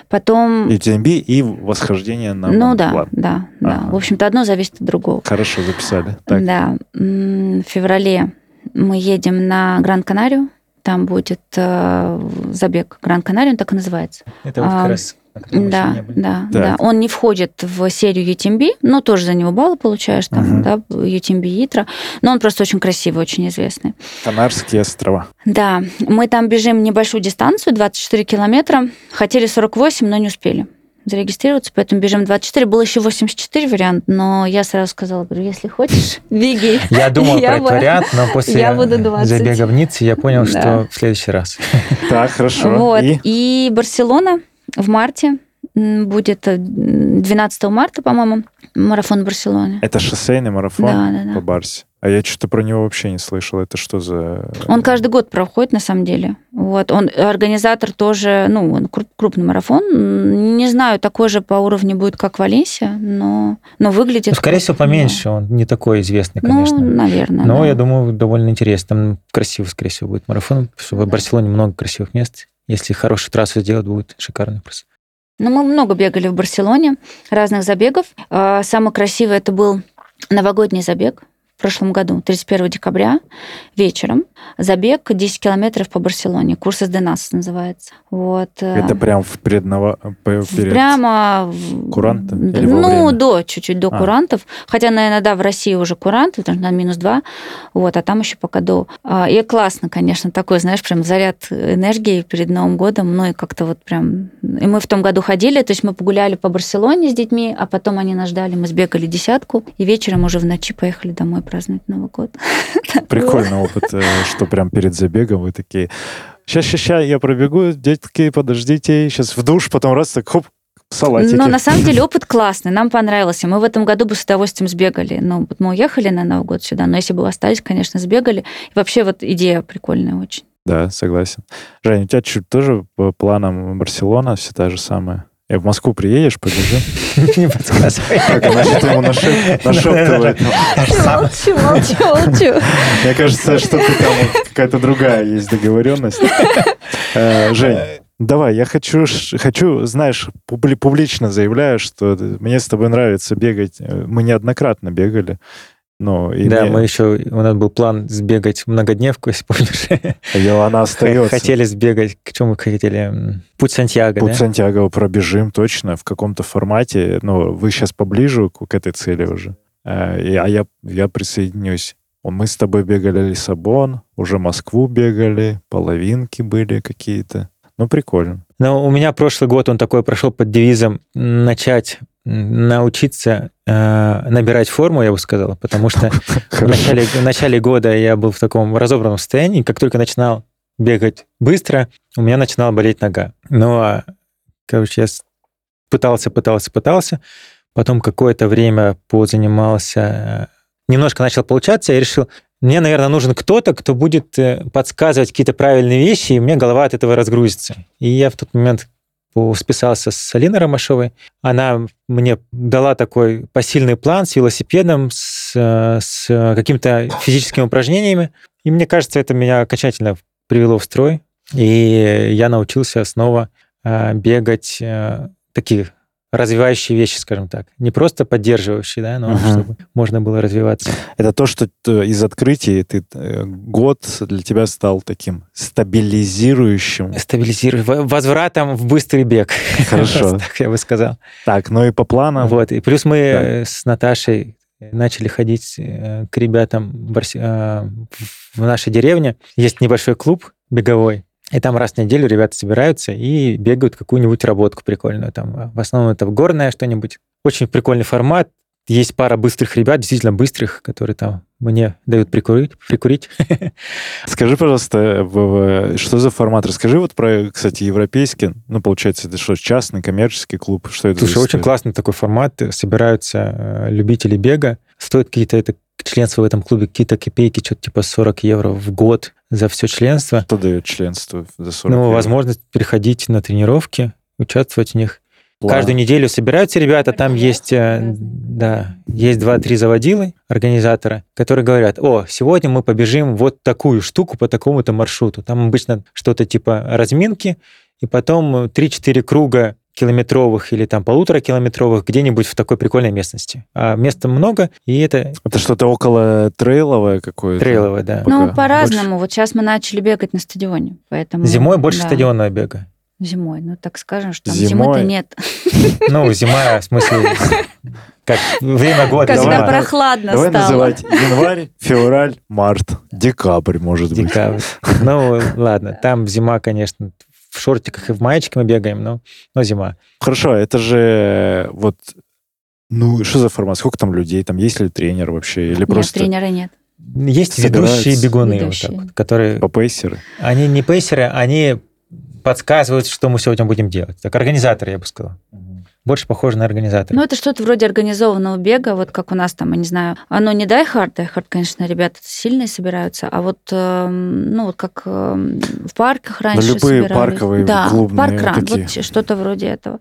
Потом... UTMB и восхождение на ну да, Монблан. да, да. Ага. В общем-то, одно зависит от другого. Хорошо записали. Так. Да. В феврале мы едем на Гран-Канарию. Там будет э, забег Гран-Канария, он так и называется. Это вот А, как раз... Да, да, Так. да. Он не входит в серию UTMB, но тоже за него баллы получаешь, там, Мгм. да, UTMB Итра. Но он просто очень красивый, очень известный. Канарские острова. Да, мы там бежим небольшую дистанцию, 24 километра. Хотели 48, но не успели зарегистрироваться, поэтому бежим 24. Был еще 84 вариант, но я сразу сказала, говорю, если хочешь, беги. Я думал Я про этот бы- вариант, но после я буду 20. забега в Ницце я понял, Да. что в следующий раз. Так, хорошо. Вот. И И Барселона в марте будет э, 12 марта, по-моему, марафон Барселоны. это шоссейный марафон Да, да, да. по Барсе. А я что-то про него вообще не слышал. Это что за... Он каждый год проходит, на самом деле. Вот. Он организатор тоже, ну, он кру- крупный марафон. Не знаю, такой же по уровню будет, как Валенсия, но, но выглядит... Ну, скорее всего, поменьше. Он не такой известный, да. конечно. Ну, наверное, Но да. я думаю, довольно интересно. Там красиво, скорее всего, будет марафон. В Барселоне много красивых мест. Если хорошую трассу сделать, будет шикарно просто. Ну, мы много бегали в Барселоне, разных забегов. А, Самый красивый это был новогодний забег в прошлом году, 31 декабря, вечером. Забег 10 километров по Барселоне. Курс СДНАС называется. Вот. э, Это прям в предново... по- перед- Прямо... в- во Ну, до, чуть-чуть до А. курантов. Хотя, наверное, да, в России уже куранты, потому что на минус 2. Вот, а там еще пока до. А, И классно, конечно, такой, знаешь, прям заряд энергии перед Новым годом. Ну, и как-то вот прям... И мы в том году ходили, то есть мы погуляли по Барселоне с детьми, а потом они нас ждали, мы сбегали десятку, и вечером уже в ночи поехали домой праздновать Новый год. Прикольный опыт, э, что прям перед забегом вы такие... Сейчас, сейчас, сейчас, я пробегу, детки, подождите, сейчас в душ, потом раз так, хоп, салатики. Но на самом деле опыт классный, нам понравился. Мы в этом году бы с удовольствием сбегали. Ну, вот мы уехали на Новый год сюда, но если бы остались, конечно, сбегали. И вообще вот идея прикольная очень. Да, согласен. Жень, у тебя чуть тоже по планам Барселона все та же самая? И в Москву приедешь, побежим? Не подсказывай. Она что-то ему нашеп- нашептывает. Молчу, молчу, молчу. Мне кажется, что ты там какая-то другая есть договоренность. Э, Жень, давай, я хочу, хочу, знаешь, публи- публично заявляю, что мне с тобой нравится бегать. Э, Мы неоднократно бегали. Ну, и Да, мне- мы еще... У нас был план сбегать многодневку, если помнишь. и она остается. Хотели сбегать... К чему мы хотели? Путь Сантьяго, Путь да? Сантьяго пробежим точно в каком-то формате. Ну, вы сейчас поближе к, этой цели уже. Э, А я, я присоединюсь. Мы с тобой бегали Лиссабон, уже Москву бегали, половинки были какие-то. Ну, прикольно. Но у меня прошлый год он такой прошел под девизом начать научиться э, набирать форму, я бы сказал, потому что в начале, в начале года я был в таком разобранном состоянии, как только начинал бегать быстро, у меня начинала болеть нога. Ну, а, короче, я пытался, пытался, пытался, потом какое-то время позанимался, э, немножко начал получаться, я решил, мне, наверное, нужен кто-то, кто будет э, подсказывать какие-то правильные вещи, и мне голова от этого разгрузится. И я в тот момент списался с Алиной Ромашовой. Она мне дала такой посильный план с велосипедом, с с, с какими-то физическими упражнениями. И мне кажется, это меня окончательно привело в строй. И я научился снова э, бегать э, такие развивающие вещи, скажем так. Не просто поддерживающие, да, но uh-huh. чтобы можно было развиваться. Это то, что из открытий ты э, год для тебя стал таким стабилизирующим. Стабилизирующим. Возвратом в быстрый бег. Хорошо. так я бы сказал. Так, ну и по планам. Вот, и плюс мы да. с Наташей начали ходить э, к ребятам э, в нашей деревне. Есть небольшой клуб беговой, и там раз в неделю ребята собираются и бегают какую-нибудь работку прикольную. Там, в основном это горное что-нибудь. Очень прикольный формат. Есть пара быстрых ребят, действительно быстрых, которые там мне дают прикурить. прикурить. Скажи, пожалуйста, что за формат? Расскажи вот про, кстати, европейский, ну, получается, это что, частный коммерческий клуб? Что это Слушай, очень классный такой формат. Собираются э, любители бега. Стоит какие-то это членство в этом клубе какие-то копейки, что-то типа 40 евро в год за все членство. Что дает членство за 40 Ну, евро? возможность переходить на тренировки, участвовать в них. План. Каждую неделю собираются ребята, там есть, э, да, есть два-три заводилы, организатора, которые говорят, о, сегодня мы побежим вот такую штуку по такому-то маршруту. Там обычно что-то типа разминки, и потом 3-4 круга километровых или там полутора километровых где-нибудь в такой прикольной местности. А места много, и это... Это что-то около трейловое какое-то? Трейловое, да. Ну, по-разному. Больше... Вот сейчас мы начали бегать на стадионе, поэтому... Зимой больше да. стадионного бега. Зимой, ну так скажем, что там зимой-то нет. Ну, зима, в смысле, как время года. Когда давай, прохладно давай стало. называть январь, февраль, март, декабрь, может быть. Декабрь. Ну, ладно, там зима, конечно, в шортиках и в маечке мы бегаем, но, но зима. Хорошо, это же вот, ну, что за формат? Сколько там людей? Там есть ли тренер вообще? Или нет, просто... тренера нет. Есть ведущие бегуны, ведущие. Вот так, которые... По пейсеры? Они не пейсеры, они подсказывают, что мы сегодня будем делать. Так, организаторы, я бы сказал больше похоже на организатора. Ну, это что-то вроде организованного бега, вот как у нас там, я не знаю, оно не дай хард, дай хард, конечно, ребята сильные собираются, а вот, э, ну, вот как э, в парках раньше да, любые собирались. парковые, да, клубные паркран, вот что-то вроде этого.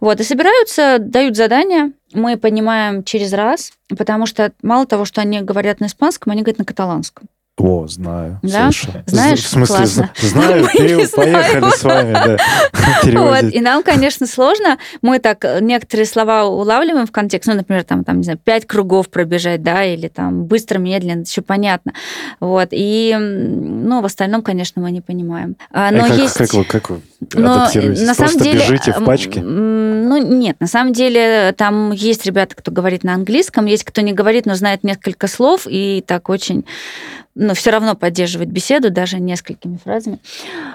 Вот, и собираются, дают задания, мы понимаем через раз, потому что мало того, что они говорят на испанском, они говорят на каталанском. О, знаю. Да? Знаешь, в смысле, классно. знаю, ты поехали с вами, да, Вот, и нам, конечно, сложно. Мы так некоторые слова улавливаем в контекст, ну, например, там, там, не знаю, пять кругов пробежать, да, или там быстро, медленно, еще понятно. Вот, и, ну, в остальном, конечно, мы не понимаем. А но а как, есть... как вы, как вы адаптируетесь? На самом Просто деле, бежите в пачке? Ну, нет, на самом деле там есть ребята, кто говорит на английском, есть кто не говорит, но знает несколько слов, и так очень но все равно поддерживать беседу даже несколькими фразами.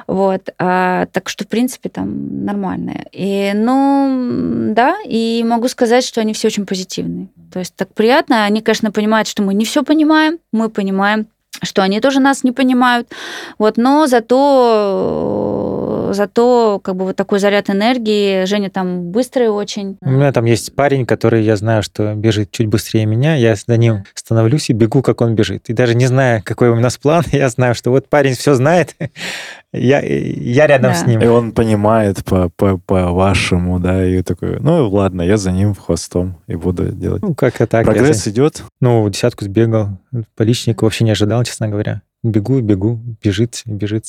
Вот. А, так что, в принципе, там нормально. И, ну, да, и могу сказать, что они все очень позитивные. То есть так приятно. Они, конечно, понимают, что мы не все понимаем, мы понимаем, что они тоже нас не понимают. Вот, но зато зато как бы вот такой заряд энергии. Женя там быстрый очень. У меня там есть парень, который я знаю, что бежит чуть быстрее меня. Я за ним становлюсь и бегу, как он бежит. И даже не зная, какой у нас план, я знаю, что вот парень все знает, я, я рядом Да. с ним. И он понимает по, по, по вашему, да, и такой, ну ладно, я за ним хвостом и буду делать. Ну, как-то так. я Прогресс за- идет? Ну, десятку сбегал. По личнику вообще не ожидал, честно говоря. Бегу, бегу, бежит, бежит.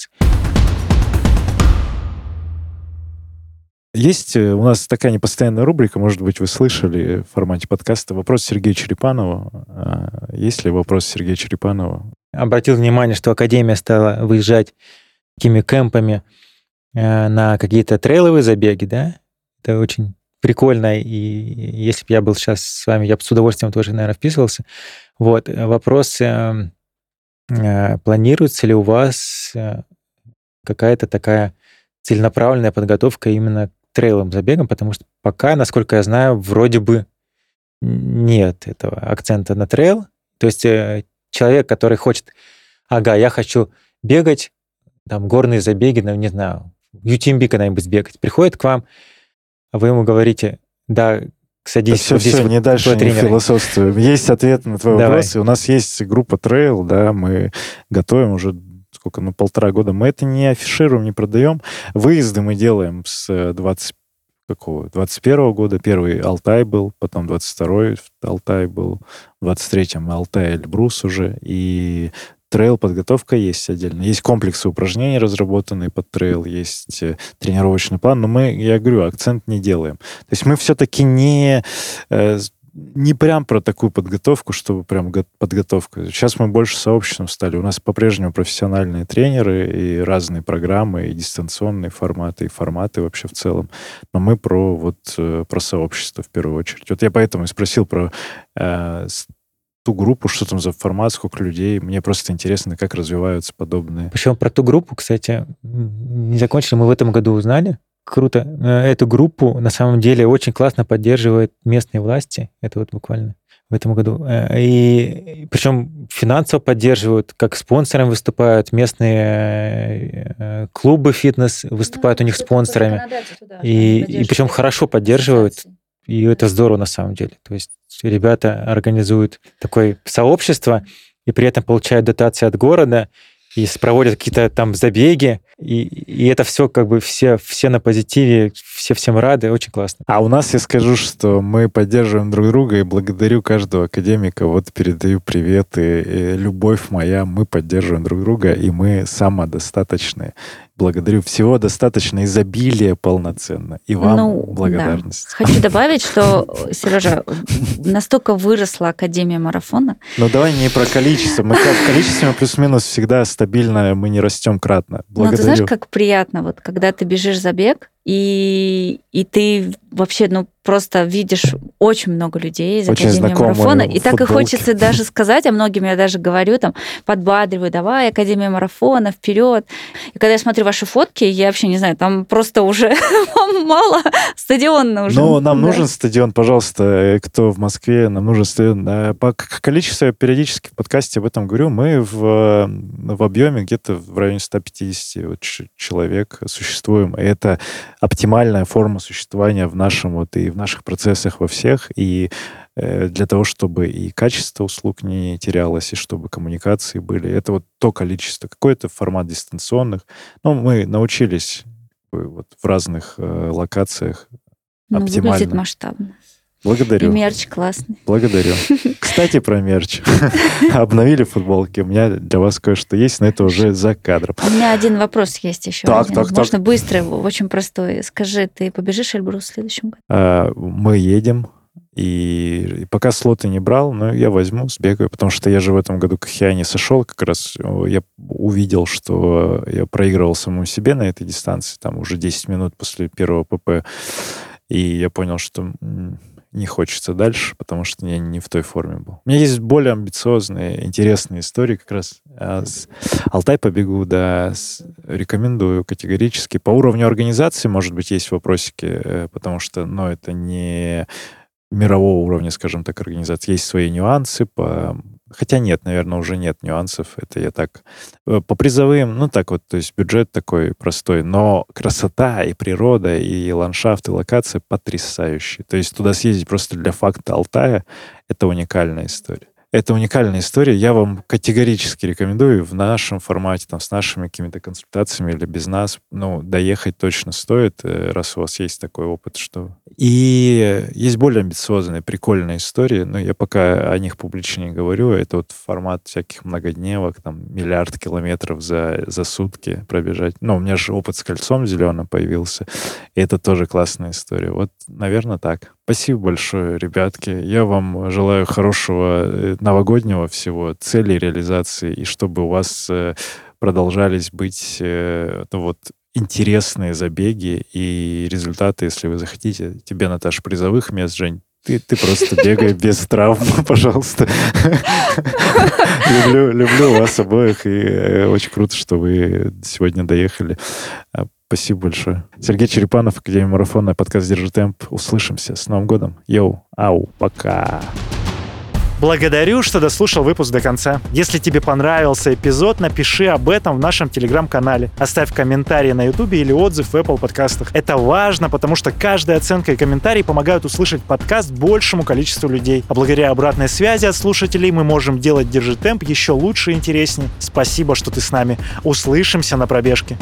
Есть э, у нас такая непостоянная рубрика, может быть, вы слышали в формате подкаста «Вопрос Сергея Черепанова». А, Есть ли вопрос Сергея Черепанова? Обратил внимание, что Академия стала выезжать такими кемпами э, на какие-то трейловые забеги, да? Это очень прикольно, и если бы я был сейчас с вами, я бы с удовольствием тоже, наверное, вписывался. Вот, э, вопрос, э, э, планируется ли у вас какая-то такая целенаправленная подготовка именно к трейловым забегам, потому что пока, насколько я знаю, вроде бы нет этого акцента на трейл. То есть э, человек, который хочет, ага, я хочу бегать, там, горные забеги, ну, не знаю, UTMB когда-нибудь сбегать, приходит к вам, а вы ему говорите, да, садись все, вот здесь все, вот не дальше, не тренера». философствуем. Есть ответ на твой Давай. вопрос. И у нас есть группа Trail, да, мы готовим уже сколько, ну, полтора года. Мы это не афишируем, не продаем. Выезды мы делаем с э, 20 какого? 21 года. Первый Алтай был, потом 22-й Алтай был, в 23-м Алтай Эльбрус уже. И трейл подготовка есть отдельно. Есть комплексы упражнений, разработанные под трейл, есть э, тренировочный план, но мы, я говорю, акцент не делаем. То есть мы все-таки не э, не прям про такую подготовку, чтобы прям подготовка. Сейчас мы больше сообществом стали. У нас по-прежнему профессиональные тренеры и разные программы, и дистанционные форматы, и форматы вообще в целом. Но мы про вот э, про сообщество в первую очередь. Вот я поэтому и спросил про э, ту группу, что там за формат, сколько людей. Мне просто интересно, как развиваются подобные. Причем про ту группу, кстати, не закончили, мы в этом году узнали, круто. Э, эту группу на самом деле очень классно поддерживают местные власти. Это вот буквально в этом году. Э, и причем финансово поддерживают, как спонсором выступают, местные э, клубы фитнес выступают да, у них спонсорами. и, и причем хорошо поддерживают. И это здорово на самом деле. То есть ребята организуют такое сообщество и при этом получают дотации от города, и проводят какие-то там забеги, и, и это все как бы все, все на позитиве, все всем рады, очень классно. А у нас я скажу, что мы поддерживаем друг друга, и благодарю каждого академика, вот передаю привет, и, и любовь моя, мы поддерживаем друг друга, и мы самодостаточные благодарю. Всего достаточно изобилия полноценно. И вам ну, благодарность. Да. Хочу добавить, что, Сережа, настолько выросла Академия марафона. Ну давай не про количество. Мы в количестве плюс-минус всегда стабильно, мы не растем кратно. Благодарю. Ты знаешь, как приятно, вот когда ты бежишь забег, и, и ты вообще, ну, просто видишь очень много людей из очень Академии Марафона. И так и хочется даже сказать, а многим я даже говорю, там, подбадриваю, давай, Академия Марафона, вперед. И когда я смотрю ваши фотки, я вообще не знаю, там просто уже мало, стадион нужен. Ну, нам да. нужен стадион, пожалуйста, э, кто в Москве, нам нужен стадион. Э, по количеству периодически в подкасте об этом говорю, мы в, э, в объеме где-то в районе 150 человек существуем. И это оптимальная форма существования в нашем вот и в наших процессах во всех, и э, для того, чтобы и качество услуг не терялось, и чтобы коммуникации были. Это вот то количество, какой-то формат дистанционных. Ну, мы научились вот в разных э, локациях ну, оптимально. Выглядит масштабно. Благодарю. И мерч классный. Благодарю. Кстати, про мерч. Обновили футболки. У меня для вас кое-что есть, но это уже за кадром. У меня один вопрос есть еще. Так, один. так, Можно так. быстро, очень простой. Скажи, ты побежишь Эльбрус в следующем году? А, мы едем. И, и пока слоты не брал, но я возьму, сбегаю, потому что я же в этом году к Хиане сошел, как раз я увидел, что я проигрывал самому себе на этой дистанции, там уже 10 минут после первого ПП, и я понял, что не хочется дальше, потому что я не в той форме был. У меня есть более амбициозные, интересные истории как раз. А с Алтай побегу, да, с... рекомендую категорически. По уровню организации, может быть, есть вопросики, э, потому что, ну, это не мирового уровня, скажем так, организации. Есть свои нюансы по Хотя нет, наверное, уже нет нюансов. Это я так... Э, по призовым, ну так вот, то есть бюджет такой простой, но красота и природа, и ландшафт, и локация потрясающие. То есть туда съездить просто для факта Алтая — это уникальная история. Это уникальная история. Я вам категорически рекомендую в нашем формате, там, с нашими какими-то консультациями или без нас, ну, доехать точно стоит, э, раз у вас есть такой опыт, что... И есть более амбициозные, прикольные истории, но я пока о них публично не говорю. Это вот формат всяких многодневок, там, миллиард километров за, за сутки пробежать. Ну, у меня же опыт с кольцом зеленым появился, и это тоже классная история. Вот, наверное, так. Спасибо большое, ребятки. Я вам желаю хорошего э, новогоднего всего, целей реализации, и чтобы у вас э, продолжались быть ну, вот, интересные забеги и результаты, если вы захотите. Тебе, Наташа, призовых мест, Жень, ты, ты просто бегай без травм, пожалуйста. люблю, люблю вас обоих, и очень круто, что вы сегодня доехали. Спасибо большое. Сергей Черепанов, Академия Марафона, подкаст «Держи темп». Услышимся. С Новым годом. Йоу, ау, пока. Благодарю, что дослушал выпуск до конца. Если тебе понравился эпизод, напиши об этом в нашем телеграм-канале. Оставь комментарий на ютубе или отзыв в Apple подкастах. Это важно, потому что каждая оценка и комментарий помогают услышать подкаст большему количеству людей. А благодаря обратной связи от слушателей мы можем делать Держи темп еще лучше и интереснее. Спасибо, что ты с нами. Услышимся на пробежке.